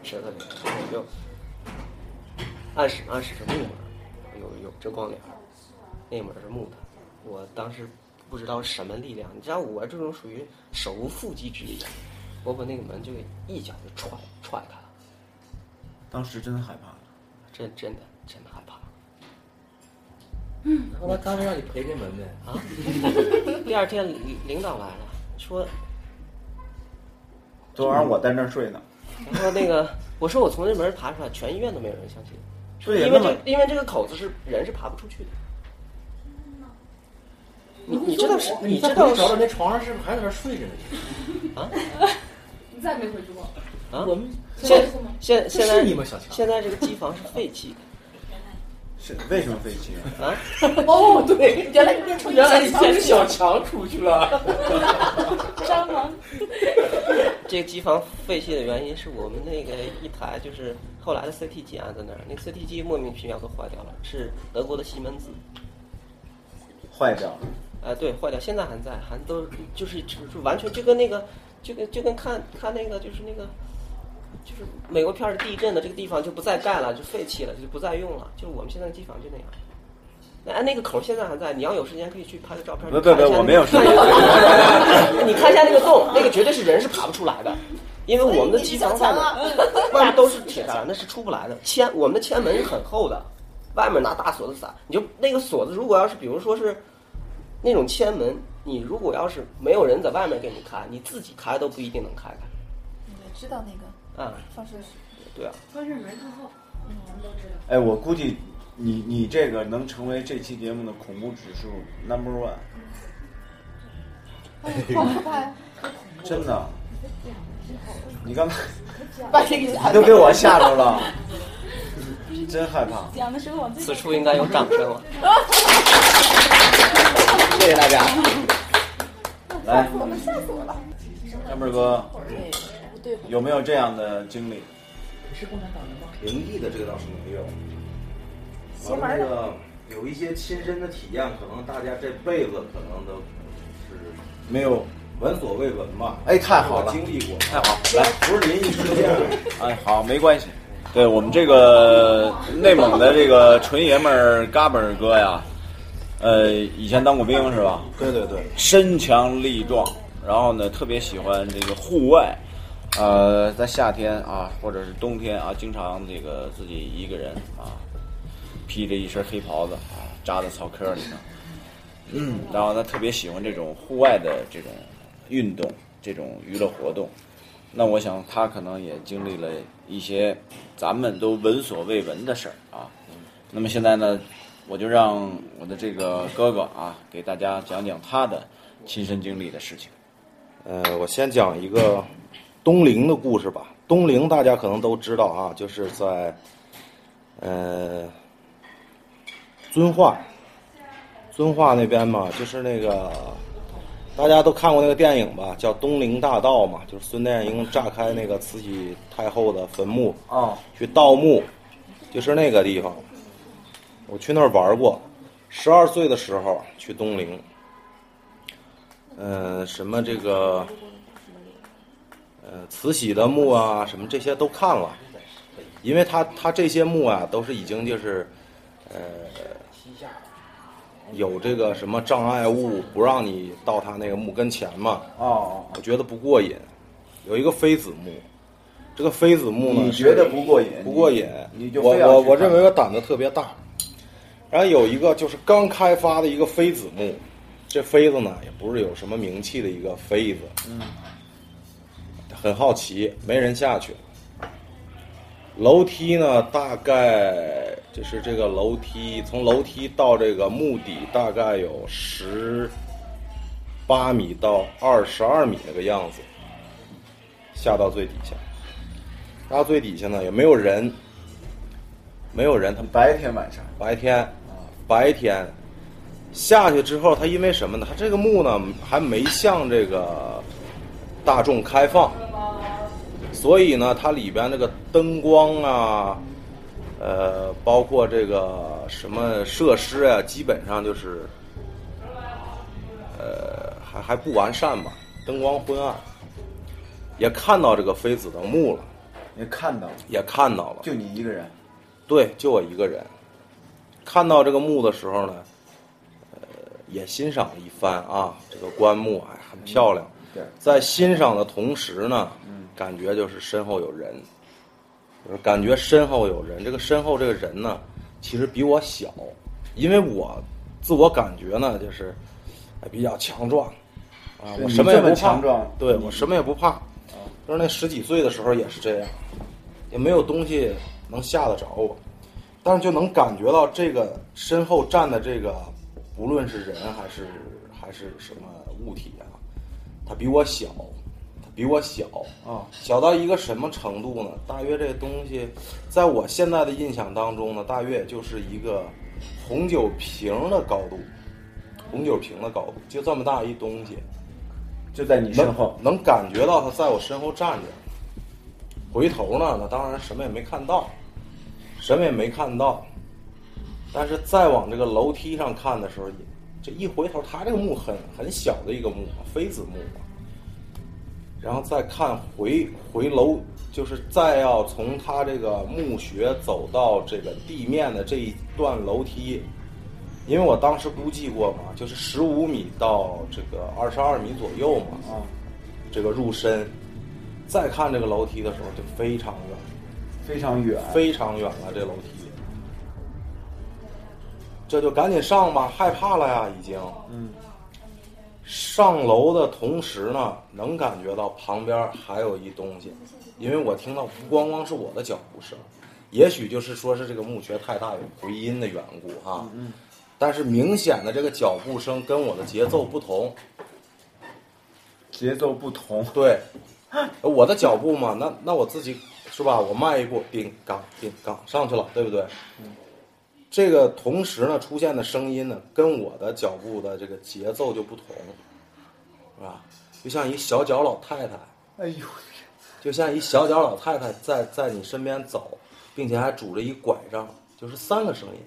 舌头里，然后就暗室暗室是木门，有有遮光帘，那门是木的。我当时不知道什么力量，你知道我这种属于手无缚鸡之力，我把那个门就给一脚就踹踹开了，当时真的害怕。真真的真的害怕。后他刚才让你陪这门呗。啊！*laughs* 第二天领领导来了，说，昨晚上我在那儿睡呢。然后那个我说我从这门爬出来，全医院都没有人相信，因为这因为这个口子是人是爬不出去的。你你知道是？你在知道是找的那床上是不是还在那睡着呢？啊？*laughs* 你再没回去过？啊？我们现现现在是你吗小强现在这个机房是废弃的。是为什么废弃啊？啊？哦，对，原来你变成原来以前是小强出去了。蟑螂。这个机房废弃的原因是我们那个一台就是后来的 CT 机安在那儿，那 CT 机莫名其妙都坏掉了，是德国的西门子。坏掉了。哎，对，坏掉，现在还在，还都就是就是完全就跟那个就跟就跟看看那个就是那个就是美国片儿地震的这个地方就不再盖了，就废弃了，就不再用了。就是我们现在机房就那样。哎，那个口现在还在，你要有时间可以去拍个照片。不不不，我没有时间。*laughs* 你看一下那个洞，那个绝对是人是爬不出来的，因为我们的机房外面外面都是铁栅栏，那是出不来的。铅我们的铅门是很厚的，外面拿大锁子撒。你就那个锁子，如果要是比如说是那种铅门，你如果要是没有人在外面给你开，你自己开都不一定能开开。你知道那个啊，放射。对啊。放射门之后，嗯，我们都知道。哎，我估计你你这个能成为这期节目的恐怖指数 number one。好可怕呀！真的。你刚才把这个你都给我吓着了，真害怕。讲的时候往此处应该有掌声了。谢谢大家。来，我们吓死我了。干妹儿哥，有没有这样的经历？是共产党的吗？灵异的这个倒是没有。邪门的完了那个有一些亲身的体验，可能大家这辈子可能都是没有闻所未闻吧。哎，太好了，经历过，太好，来，不是灵异事件。哎，好，没关系。对我们这个内蒙的这个纯爷们儿嘎嘣儿哥呀，呃，以前当过兵是吧？对对对，身强力壮，然后呢，特别喜欢这个户外，呃，在夏天啊，或者是冬天啊，经常这个自己一个人啊，披着一身黑袍子啊，扎在草坑里头，嗯，然后他特别喜欢这种户外的这种运动，这种娱乐活动。那我想他可能也经历了一些咱们都闻所未闻的事儿啊。那么现在呢，我就让我的这个哥哥啊，给大家讲讲他的亲身经历的事情。呃，我先讲一个东陵的故事吧。东陵大家可能都知道啊，就是在呃遵化，遵化那边嘛，就是那个大家都看过那个电影吧，叫《东陵大盗》嘛，就是孙殿英炸开那个慈禧太后的坟墓啊，去盗墓，就是那个地方。我去那儿玩过，十二岁的时候去东陵。嗯、什么这个，呃，慈禧的墓啊，什么这些都看了，因为他他这些墓啊，都是已经就是，呃，有这个什么障碍物不让你到他那个墓跟前嘛。哦，我觉得不过瘾。有一个妃子墓，这个妃子墓呢，你觉得不过瘾？不过瘾，你就我我我认为我胆子特别大。然后有一个就是刚开发的一个妃子墓，这妃子呢也不是有什么名气的一个妃子，嗯，很好奇，没人下去。楼梯呢，大概就是这个楼梯，从楼梯到这个墓底大概有十八米到二十二米那个样子，下到最底下。下到最底下呢，也没有人，没有人。他们白天晚上，白天，白天，下去之后，他因为什么呢？他这个墓呢还没像这个大众开放，所以呢，它里边那个灯光啊，呃，包括这个什么设施啊，基本上就是，呃，还还不完善吧，灯光昏暗。也看到这个妃子的墓了，也看到了，也看到了，就你一个人，对，就我一个人。看到这个墓的时候呢，呃，也欣赏了一番啊，这个棺木哎很漂亮。对，在欣赏的同时呢，感觉就是身后有人，就是感觉身后有人。这个身后这个人呢，其实比我小，因为我自我感觉呢就是哎比较强壮。啊，我什么也不怕。强壮，对我什么也不怕。就是那十几岁的时候也是这样，也没有东西能吓得着我，但是就能感觉到这个身后站的这个，不论是人还是还是什么物体啊，它比我小，他比我小啊，小到一个什么程度呢？大约这东西，在我现在的印象当中呢，大约也就是一个红酒瓶的高度，红酒瓶的高度，就这么大一东西。就在你身后，能能感觉到他在我身后站着。回头呢，那当然什么也没看到，什么也没看到。但是再往这个楼梯上看的时候，也这一回头，他这个墓很很小的一个墓嘛，妃子墓嘛。然后再看回回楼，就是再要从他这个墓穴走到这个地面的这一段楼梯，因为我当时估计过嘛，就是十五米到这个二十二米左右嘛，啊，这个入深。再看这个楼梯的时候，就非常远，非常远，非常远了。这楼梯，这就赶紧上吧，害怕了呀，已经。嗯。上楼的同时呢，能感觉到旁边还有一东西，因为我听到不光光是我的脚步声，也许就是说是这个墓穴太大有回音的缘故哈。嗯。但是明显的这个脚步声跟我的节奏不同，节奏不同。对，我的脚步嘛，那那我自己是吧？我迈一步，叮当叮当上去了，对不对？这个同时呢，出现的声音呢，跟我的脚步的这个节奏就不同，是吧？就像一小脚老太太，哎呦，就像一小脚老太太在在你身边走，并且还拄着一拐杖，就是三个声音，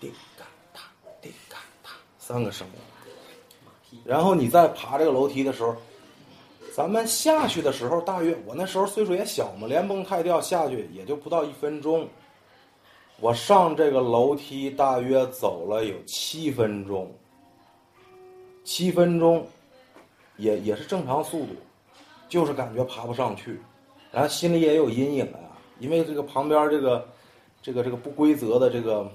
叮嘎哒，叮嘎哒，三个声音。然后你在爬这个楼梯的时候，咱们下去的时候，大约我那时候岁数也小嘛，连蹦带跳下去也就不到一分钟。我上这个楼梯大约走了有七分钟，七分钟，也也是正常速度，就是感觉爬不上去，然后心里也有阴影了，因为这个旁边这个这个这个不规则的这个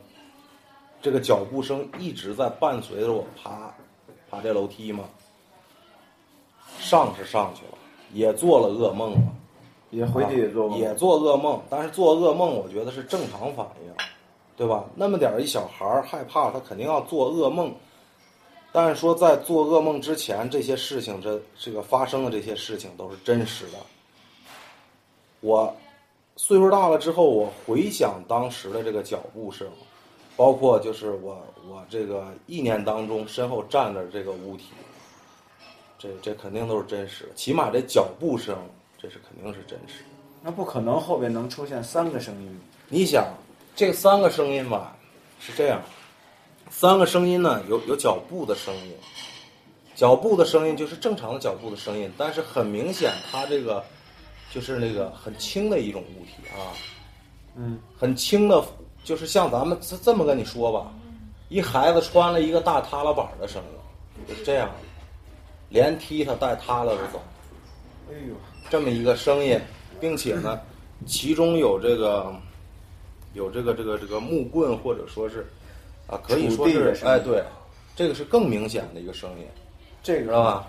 这个脚步声一直在伴随着我爬爬这楼梯嘛。上是上去了，也做了噩梦了。也回去也做，也做噩梦，但是做噩梦，我觉得是正常反应，对吧？那么点儿一小孩儿害怕，他肯定要做噩梦。但是说在做噩梦之前，这些事情，这这个发生的这些事情都是真实的。我岁数大了之后，我回想当时的这个脚步声，包括就是我我这个意念当中身后站着这个物体，这这肯定都是真实的，起码这脚步声。这是肯定是真实，那不可能后边能出现三个声音。你想，这三个声音吧，是这样，三个声音呢，有有脚步的声音，脚步的声音就是正常的脚步的声音，但是很明显，它这个就是那个很轻的一种物体啊，嗯，很轻的，就是像咱们这这么跟你说吧，一孩子穿了一个大踏拉板的声音，就是这样，连踢他带踏拉着走，哎呦。这么一个声音，并且呢，其中有这个，有这个这个这个木棍，或者说是，啊，可以说是，哎，对，这个是更明显的一个声音，这个知道吧？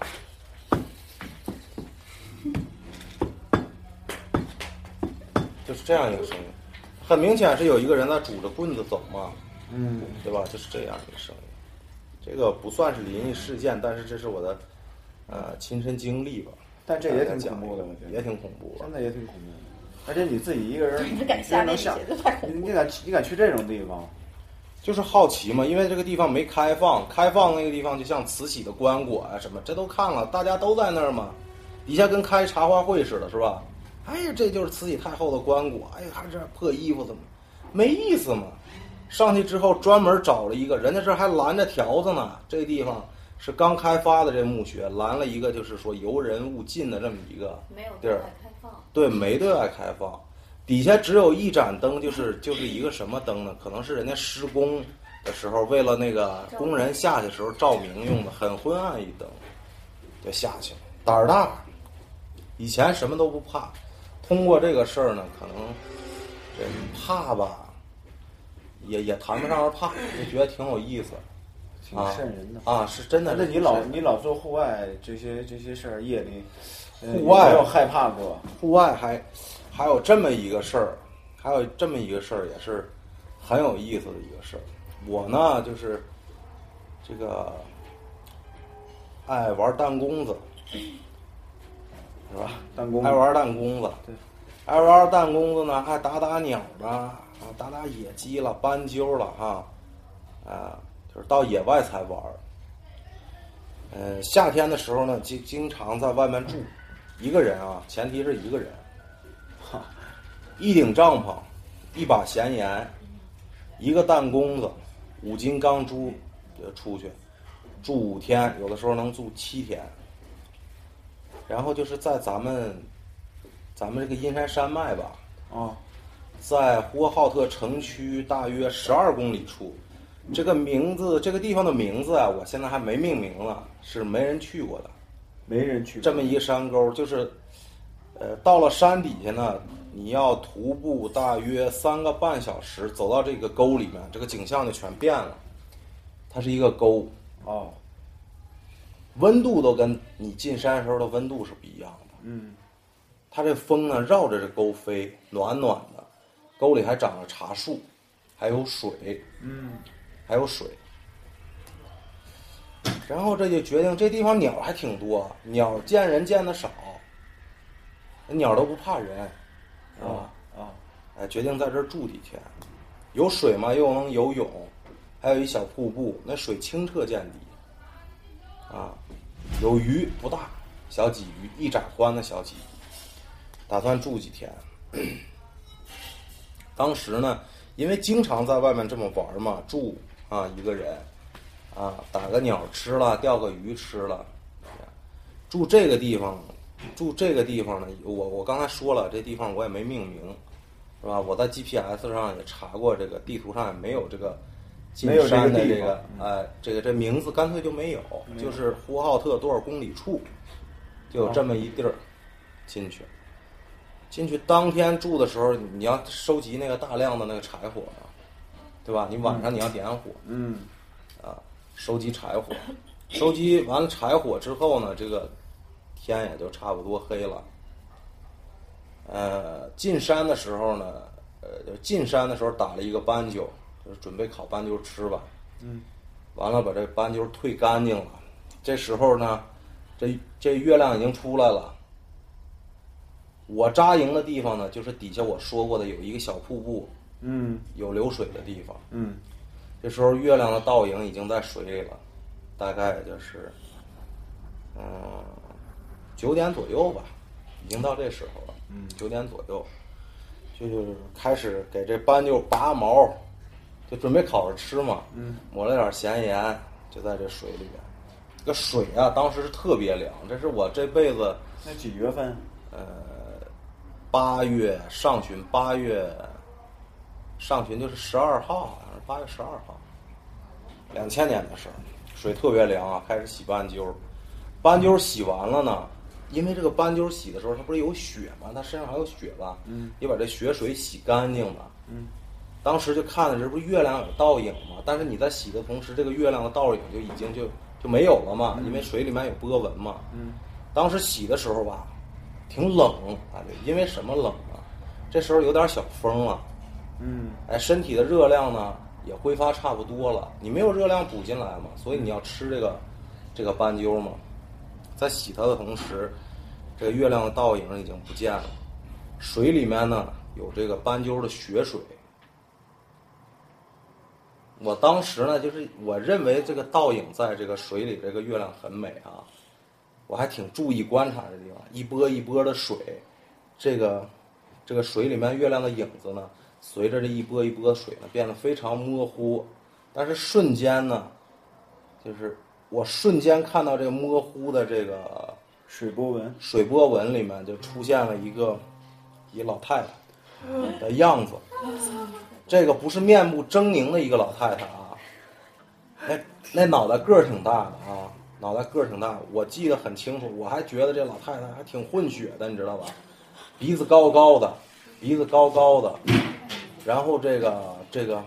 就是这样一个声音，很明显是有一个人在拄着棍子走嘛，嗯，对吧？就是这样一个声音，这个不算是灵异事件，但是这是我的呃亲身经历吧。但这也挺恐怖的，也挺恐怖，真的也挺恐怖的。而且你自己一个人，你敢下那些？你你敢你敢去这种地方？就是好奇嘛，因为这个地方没开放，开放那个地方就像慈禧的棺椁啊什么，这都看了，大家都在那儿嘛，底下跟开茶话会似的，是吧？哎呀，这就是慈禧太后的棺椁，哎呀，还这破衣服怎么，没意思嘛。上去之后专门找了一个，人家这还拦着条子呢，这地方是刚开发的这墓穴，拦了一个就是说游人勿进的这么一个没有地儿对没对外开放，底下只有一盏灯，就是就是一个什么灯呢？可能是人家施工的时候，为了那个工人下去的时候照明用的，很昏暗一灯，就下去了。胆儿大，以前什么都不怕，通过这个事儿呢，可能这怕吧，也也谈不上是怕，就觉得挺有意思挺啊瘆人的。啊，是真的。那你老你老做户外这些这些事儿，夜里呃户外有没有害怕过？户外还还有这么一个事儿，还有这么一个事儿也是很有意思的一个事儿。我呢就是这个爱玩弹弓子，是吧？弹弓爱玩弹弓子，对，爱玩弹弓子呢，爱打打鸟的，啊，打打野鸡了、斑鸠了哈，啊，就是到野外才玩儿。呃，夏天的时候呢，经经常在外面住，一个人啊，前提是一个人，哈，一顶帐篷，一把闲盐，一个弹弓子，五斤钢珠，就出去住五天，有的时候能住七天。然后就是在咱们咱们这个阴山山脉吧，啊，在呼和浩特城区大约十二公里处，这个名字这个地方的名字啊，我现在还没命名呢，是没人去过的。没人去过。这么一个山沟，就是，呃，到了山底下呢，你要徒步大约三个半小时，走到这个沟里面，这个景象就全变了。它是一个沟，哦，温度都跟你进山时候的温度是不一样的。嗯，它这风呢绕着这沟飞，暖暖的，沟里还长着茶树，还有水，嗯，还有水。然后这就决定这地方鸟还挺多，鸟见人见的少，鸟都不怕人，啊啊，哎，决定在这儿住几天，有水嘛，又能游泳，还有一小瀑布，那水清澈见底，啊，有鱼不大，小鲫鱼，一掌宽的小鲫鱼，打算住几天。*coughs* 当时呢，因为经常在外面这么玩嘛，住啊一个人，啊打个鸟吃了，钓个鱼吃了，住这个地方，住这个地方呢，我我刚才说了，这地方我也没命名，是吧？我在 GPS 上也查过，这个地图上也没有这个进没有这个山的这个，哎，这个这名字干脆就没有，就是呼和浩特多少公里处，就有这么一地儿进去。进去当天住的时候，你要收集那个大量的那个柴火嘛，对吧？你晚上你要点火，嗯，啊，收集柴火，收集完了柴火之后呢，这个天也就差不多黑了。呃，进山的时候呢，呃，就进山的时候打了一个斑鸠，就是准备烤斑鸠吃吧。嗯，完了把这斑鸠退干净了，这时候呢，这这月亮已经出来了。我扎营的地方呢，就是底下我说过的有一个小瀑布，嗯有流水的地方。嗯，这时候月亮的倒影已经在水里了，大概也就是，嗯，九点左右吧，已经到这时候了。嗯九点左右，就是开始给这斑鸠拔毛，就准备烤着吃嘛。嗯，抹了点咸盐，就在这水里边。这个水啊，当时是特别凉，这是我这辈子那几月份？呃八月上旬，八月上旬就是十二号，好像是八月十二号，两千年的事儿，水特别凉啊，开始洗斑鸠，斑鸠洗完了呢，因为这个斑鸠洗的时候它不是有血吗？它身上还有血吧？嗯，也把这血水洗干净了。嗯，当时就看的这不是月亮有倒影吗？但是你在洗的同时，这个月亮的倒影就已经就就没有了嘛，因为水里面有波纹嘛。嗯，当时洗的时候吧，挺冷啊，因为什么冷啊？这时候有点小风了，嗯哎，身体的热量呢也挥发差不多了，你没有热量补进来嘛，所以你要吃这个这个斑鸠嘛。在洗它的同时，这个月亮的倒影已经不见了，水里面呢有这个斑鸠的血水，我当时呢，就是我认为这个倒影在这个水里，这个月亮很美啊，我还挺注意观察这地方，一波一波的水，这个这个水里面月亮的影子呢，随着这一波一波的水呢，变得非常模糊，但是瞬间呢，就是我瞬间看到这个模糊的这个水波纹，水波纹里面就出现了一个一老太太的样子，这个不是面目狰狞的一个老太太啊，那那脑袋个儿挺大的啊，脑袋个儿挺大，我记得很清楚，我还觉得这老太太还挺混血的，你知道吧？鼻子高高的，鼻子高高的，然后这个这个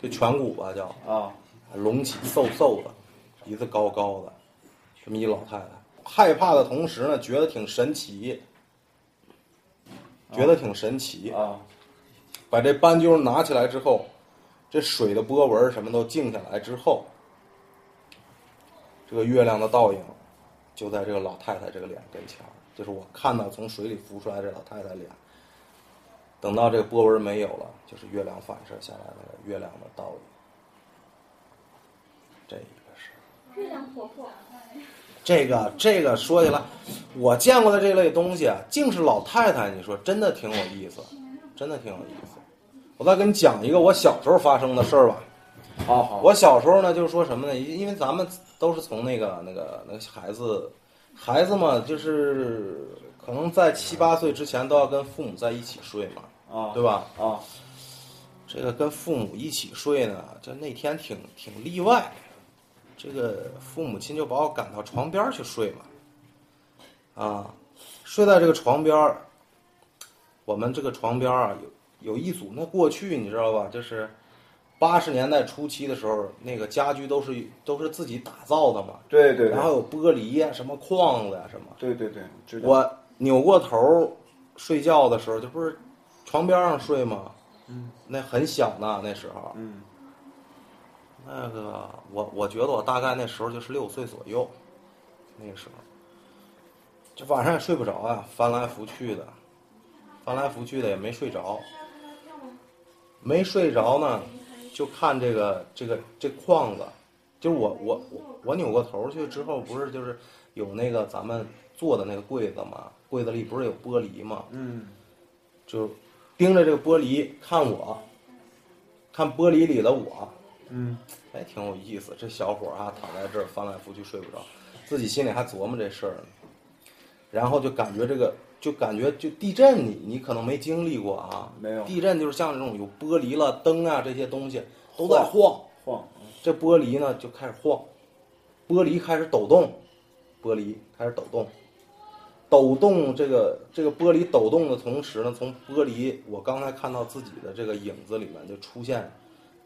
这颧骨吧叫啊，隆起瘦瘦的，鼻子高高的，这么一老太太，害怕的同时呢，觉得挺神奇，觉得挺神奇。啊。把这斑鸠拿起来之后，这水的波纹什么都静下来之后，这个月亮的倒影就在这个老太太这个脸跟前儿，就是我看到从水里浮出来这老太太脸。等到这个波纹没有了，就是月亮反射下来那个月亮的倒影。这一个是月亮婆婆，这个这个说起来，我见过的这类东西啊，竟是老太太。你说真的挺有意思，真的挺有意思。我再跟你讲一个我小时候发生的事儿吧。好好，我小时候呢，就是说什么呢？因因为咱们都是从那个那个那个孩子，孩子嘛，就是可能在七八岁之前都要跟父母在一起睡嘛，啊，对吧？啊，这个跟父母一起睡呢，就那天挺挺例外，这个父母亲就把我赶到床边去睡嘛，啊，睡在这个床边儿，我们这个床边啊有有一组，那过去你知道吧，就是八十年代初期的时候，那个家居都是都是自己打造的嘛，对对，然后有玻璃呀、什么框子呀、什么，对对对，我扭过头睡觉的时候，这不是床边上睡吗？嗯，那很小呢，那时候。嗯，那个我我觉得我大概那时候就是六岁左右，那个时候，就晚上也睡不着啊，翻来覆去的，翻来覆去的也没睡着，没睡着呢，就看这个这个这框子，就是我我我我扭过头去之后，不是就是有那个咱们做的那个柜子嘛，柜子里不是有玻璃嘛，嗯，就盯着这个玻璃看我，看玻璃里的我，嗯，哎，挺有意思。这小伙儿啊，躺在这儿翻来覆去睡不着，自己心里还琢磨这事儿呢。然后就感觉这个，就感觉就地震你，你可能没经历过啊。没有地震就是像这种有玻璃了、灯啊这些东西都在晃，晃，这玻璃呢就开始晃，玻璃开始抖动，玻璃开始抖动，抖动这个这个玻璃抖动的同时呢，从玻璃我刚才看到自己的这个影子里面就出现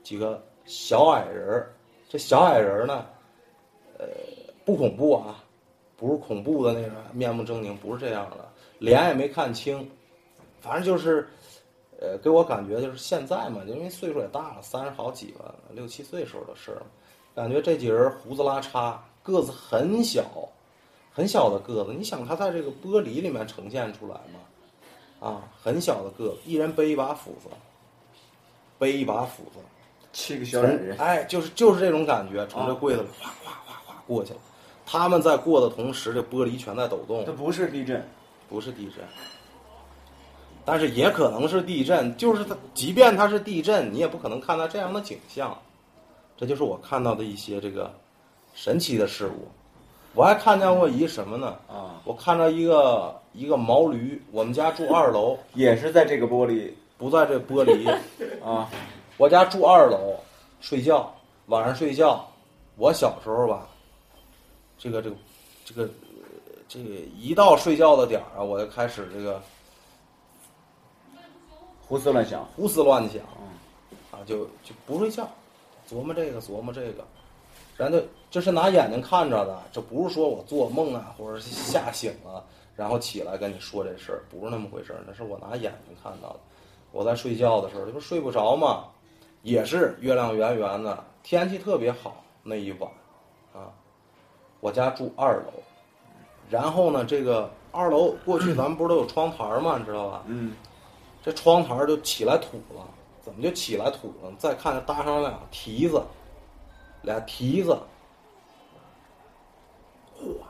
几个小矮人儿，这小矮人儿呢，呃，不恐怖啊，不是恐怖的那个面目狰狞，不是这样的，脸也没看清，反正就是。呃，给我感觉就是现在嘛，因为岁数也大了，三十好几了，六七岁时候的事儿，感觉这几人胡子拉碴，个子很小，很小的个子。你想他在这个玻璃里面呈现出来吗？啊，很小的个子，一人背一把斧子，背一把斧子，七个小矮人，哎，就是就是这种感觉，从这柜子里哗哗哗哗过去了。他们在过的同时，这玻璃全在抖动这，不是地震，不是地震，但是也可能是地震。就是它，即便它是地震，你也不可能看到这样的景象。这就是我看到的一些这个神奇的事物。我还看见过一什么呢？啊，我看到一个一个毛驴，我们家住二楼，*laughs* 也是在这个玻璃。不在这玻璃。*laughs* 啊，我家住二楼，睡觉晚上睡觉，我小时候吧，这个这个这个呃这个一到睡觉的点儿啊，我就开始这个胡思乱想，胡思乱想，啊，就就不睡觉，琢磨这个琢磨这个，然后就这是拿眼睛看着的，这不是说我做梦啊，或者是吓醒了，然后起来跟你说这事儿，不是那么回事儿，那是我拿眼睛看到的。我在睡觉的时候，这不睡不着嘛，也是月亮圆圆的，天气特别好那一晚，啊，我家住二楼，然后呢，这个二楼过去咱们不是都有窗台儿嘛，你知道吧？嗯，这窗台儿就起来土了，怎么就起来土了？再看搭上俩蹄子，俩蹄子，哗，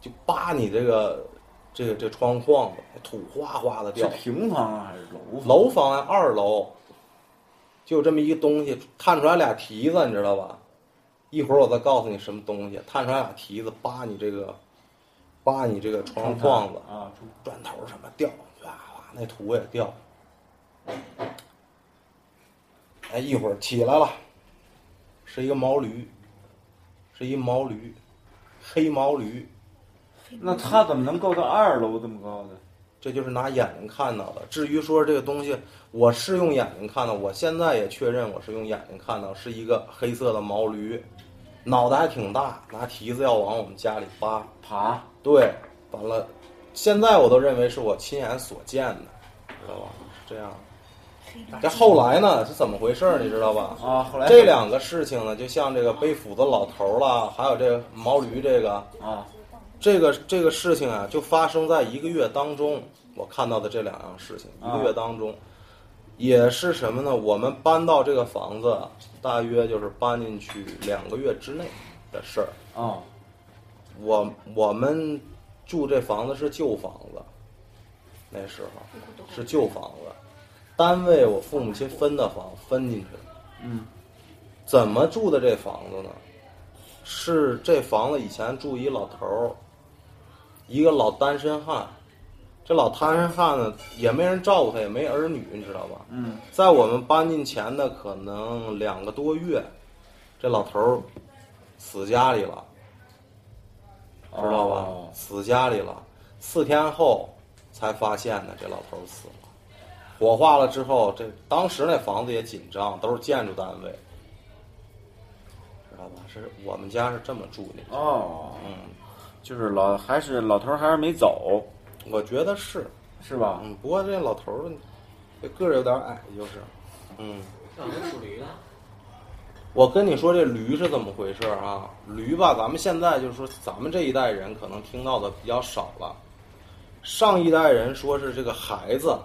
就扒你这个这个这窗框子，土哗哗的是掉。平房啊还是楼房？楼房啊，二楼，就这么一个东西，探出来俩蹄子，你知道吧？一会儿我再告诉你什么东西，探出来俩蹄子，扒你这个，扒你这个窗框子，啊，砖头什么掉，哗哗，那土也掉。哎，一会儿起来了，是一个毛驴，是一毛驴，黑毛驴，那它怎么能够到二楼这么高的？这就是拿眼睛看到的。至于说这个东西，我是用眼睛看到，我现在也确认我是用眼睛看到，是一个黑色的毛驴，脑袋还挺大，拿蹄子要往我们家里扒爬。对，完了，现在我都认为是我亲眼所见的，知道吧？是这样。这后来呢是怎么回事儿？你知道吧？啊，后来这两个事情呢，就像这个背斧子老头儿啦，还有这个毛驴这个，啊，这个这个事情啊，就发生在一个月当中。我看到的这两样事情，一个月当中，也是什么呢？我们搬到这个房子，大约就是搬进去两个月之内的事儿。啊，我我们住这房子是旧房子，那时候是旧房子，单位我父母亲分的房分进去的。嗯，怎么住的这房子呢？是这房子以前住一老头儿，一个老单身汉。这老单身汉呢，也没人照顾他，也没儿女，你知道吧？嗯，在我们搬进前的可能两个多月，这老头儿死家里了。知道吧？哦死家里了，四天后才发现的，这老头儿死了。火化了之后，这当时那房子也紧张，都是建筑单位，知道吧？是我们家是这么住的。哦，嗯，就是老还是老头儿还是没走，我觉得是，是吧？嗯，不过这老头儿这个儿有点矮，就是，嗯。让人属驴的，我跟你说这驴是怎么回事啊？驴吧，咱们现在就是说，咱们这一代人可能听到的比较少了。上一代人说是这个孩子，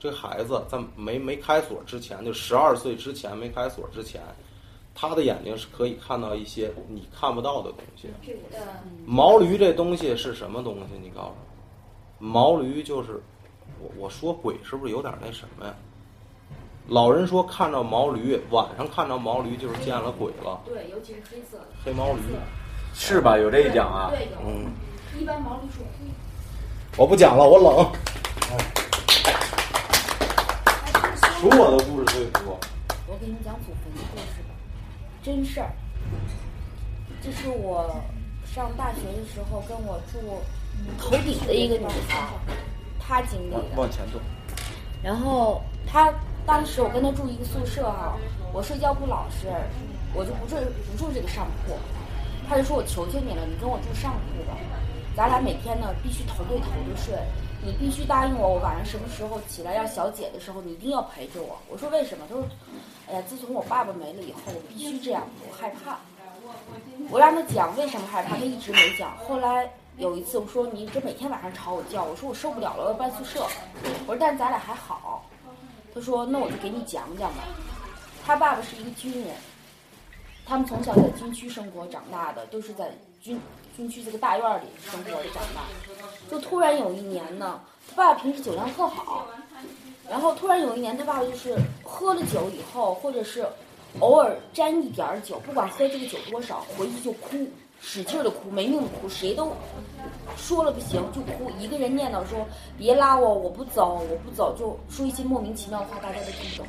这孩子在没没开锁之前，就十二岁之前没开锁之前，他的眼睛是可以看到一些你看不到的东西。毛驴这东西是什么东西？你告诉我，毛驴就是我我说鬼是不是有点那什么呀？老人说看着毛驴，晚上看着毛驴就是见了鬼了。对，尤其是黑色的。黑毛驴，是吧？有这一讲啊？对，有。嗯，一般毛驴是灰。我不讲了，我冷。数我的故事最多。我给你讲祖坟的故事吧，真事儿。这是我上大学的时候跟我住头顶的一个女孩，她经历的。往前走。然后她当时我跟她住一个宿舍哈，我睡觉不老实，我就不住不住这个上铺，她就说我求求你了，你跟我住上铺吧，咱俩每天呢必须头对头的睡，你必须答应我，我晚上什么时候起来要小姐的时候，你一定要陪着我。我说为什么？他说，哎呀，自从我爸爸没了以后，我必须这样，我害怕。我让他讲为什么害怕，他一直没讲。后来有一次我说你这每天晚上吵我叫，我说我受不了了，我要搬宿舍。我说但咱俩还好。他说那我就给你讲讲吧。他爸爸是一个军人，他们从小在军区生活长大的，都是在军军区这个大院里生活的长大。就突然有一年呢，他爸爸平时酒量特好，然后突然有一年他爸爸就是喝了酒以后，或者是偶尔沾一点儿酒，不管喝这个酒多少，回去就哭，使劲的哭，没命的哭，谁都说了不行就哭，一个人念叨说别拉我，我不走，我不走，就说一些莫名其妙的话，大家都听不懂。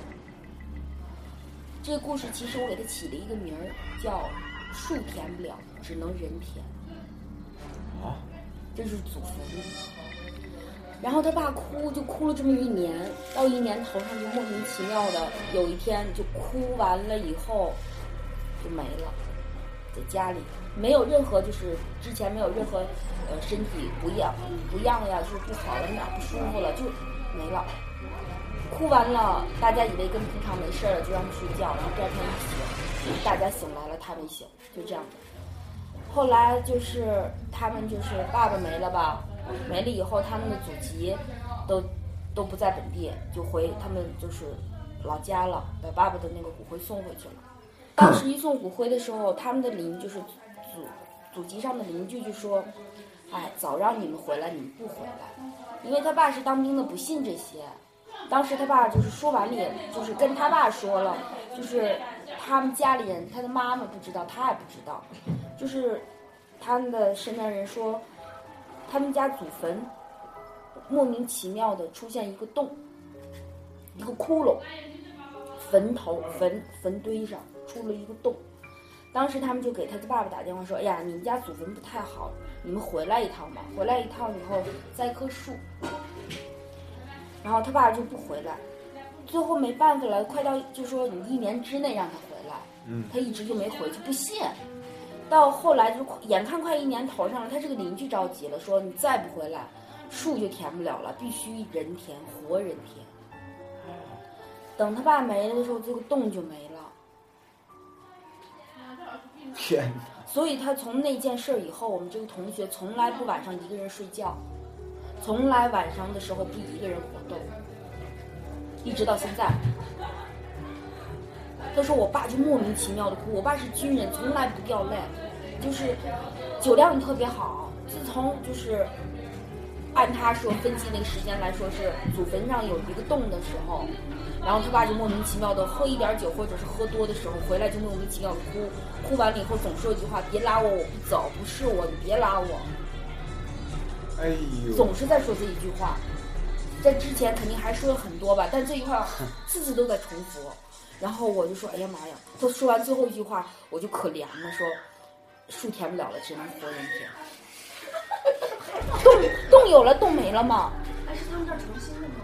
这个故事其实我给它起了一个名儿，叫“树填不了，只能人填”。真，是祖坟。然后他爸哭，就哭了这么一年，到一年头上就莫名其妙的，有一天就哭完了以后就没了，在家里没有任何就是之前没有任何呃身体不样不样呀，就是不好了哪不舒服了就没了。哭完了，大家以为跟平常没事了，就让他睡觉，然后第二天一醒，大家醒来了他没醒，就这样的后，来，就。是他们就是爸爸没了吧，没了以后他们的祖籍都都不在本地，就回他们就是老家了，把爸爸的那个骨灰送回去了。当时一送骨灰的时候，他们的邻就是祖祖籍上的邻居就说：“哎，早让你们回来，你们不回来，因为他爸是当兵的，不信这些。”当时他爸就是说完了，就是跟他爸说了，就是他们家里人，他的妈妈不知道，他也不知道，就是他们的身边人说，他们家祖坟莫名其妙的出现一个洞，一个窟窿，坟头坟坟堆上出了一个洞。当时他们就给他的爸爸打电话说：“哎呀，你们家祖坟不太好，你们回来一趟吧。回来一趟以后栽棵树。”然后他爸就不回来，最后没办法了，快到就说你一年之内让他回来，嗯他一直就没回去，不信。到后来就眼看快一年头上了，他这个邻居着急了，说你再不回来，树就填不了了，必须人填，活人填。等他爸没了的时候，这个洞就没了。天哪，所以他从那件事儿以后，我们这个同学从来不晚上一个人睡觉，从来晚上的时候不一个人活动，一直到现在。他说我爸就莫名其妙的哭，我爸是军人，从来不掉泪，就是酒量特别好。自从就是按他说分析那个时间来说是祖坟上有一个洞的时候，然后他爸就莫名其妙的喝一点酒或者是喝多的时候回来就莫名其妙的哭，哭完了以后总说一句话：别拉我，我不走，不是我，你别拉我。哎呦，总是在说这一句话，在之前肯定还说了很多吧，但这一块次次都在重复。然后我就说：“哎呀妈呀！”他说完最后一句话，我就可怜了，说：“树填不了了，只能活人填。洞洞有了，洞没了吗？还是他们这儿重新的吗？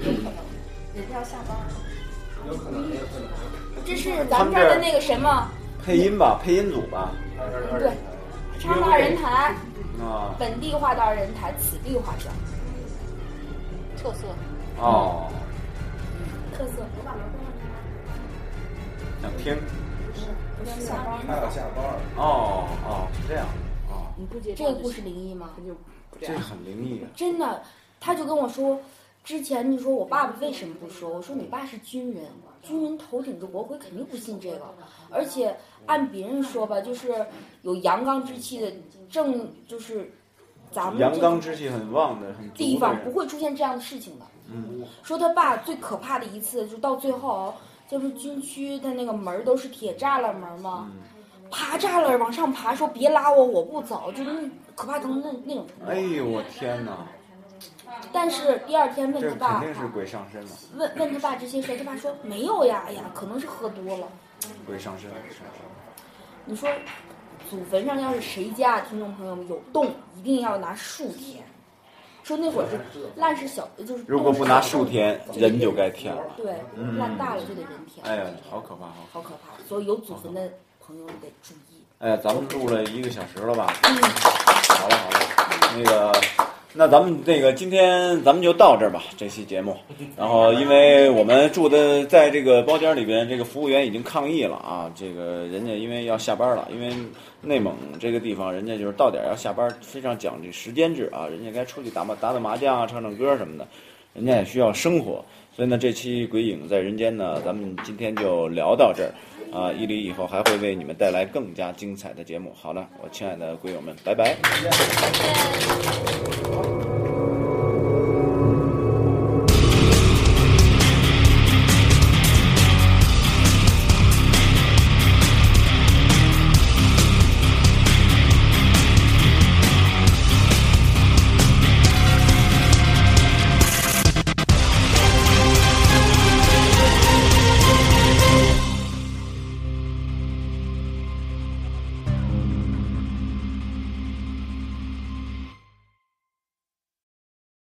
有可能，人家要下班了。有可能，有可能。这是咱们这儿的那个什么？配音吧，配音组吧，对，昌大人台，啊，本地话到人台，此地话讲特色。哦，特色。想听，不是下班他要下班了。哦哦，是这样，哦，你不接这个故事灵异吗？肯定不这这。很灵异啊，真的，他就跟我说，之前你说我爸爸为什么不说？我说你爸是军人，军人头顶着国徽，肯定不信这个。而且按别人说吧，就是有阳刚之气的，正就是咱们阳刚之气很旺的，地方不会出现这样的事情的。嗯，说他爸最可怕的一次，就到最后，就是军区的那个门儿都是铁栅栏门嘛，爬栅栏往上爬，说别拉我，我不走，就是那可怕到那那种程度。哎呦我天哪，但是第二天问他爸肯，定是鬼上身了，问问他爸这些事儿，他爸说没有呀，哎呀，可能是喝多了。鬼上身，鬼上身，你说祖坟上要是谁家听众朋友们有洞，一定要拿树填。说那会儿是烂是小，就是如果不拿树洞填，人就该填了，对，嗯烂大了就得人填，哎呀，好可怕，好可怕。好可怕。所以有祖坟的朋友们得注意。哎呀，咱们录了一个小时了吧？嗯，好了好了，那个，那咱们那个今天咱们就到这儿吧，这期节目。*laughs* 然后，因为我们住的在这个包间里边，这个服务员已经抗议了啊，这个人家因为要下班了，因为内蒙这个地方人家就是到点儿要下班，非常讲究时间制啊，人家该出去打麻打打麻将啊，唱唱歌什么的，人家也需要生活。所以呢，这期《鬼影在人间》呢，咱们今天就聊到这儿。啊，伊犁以后还会为你们带来更加精彩的节目。好了，我亲爱的龟友们，拜拜。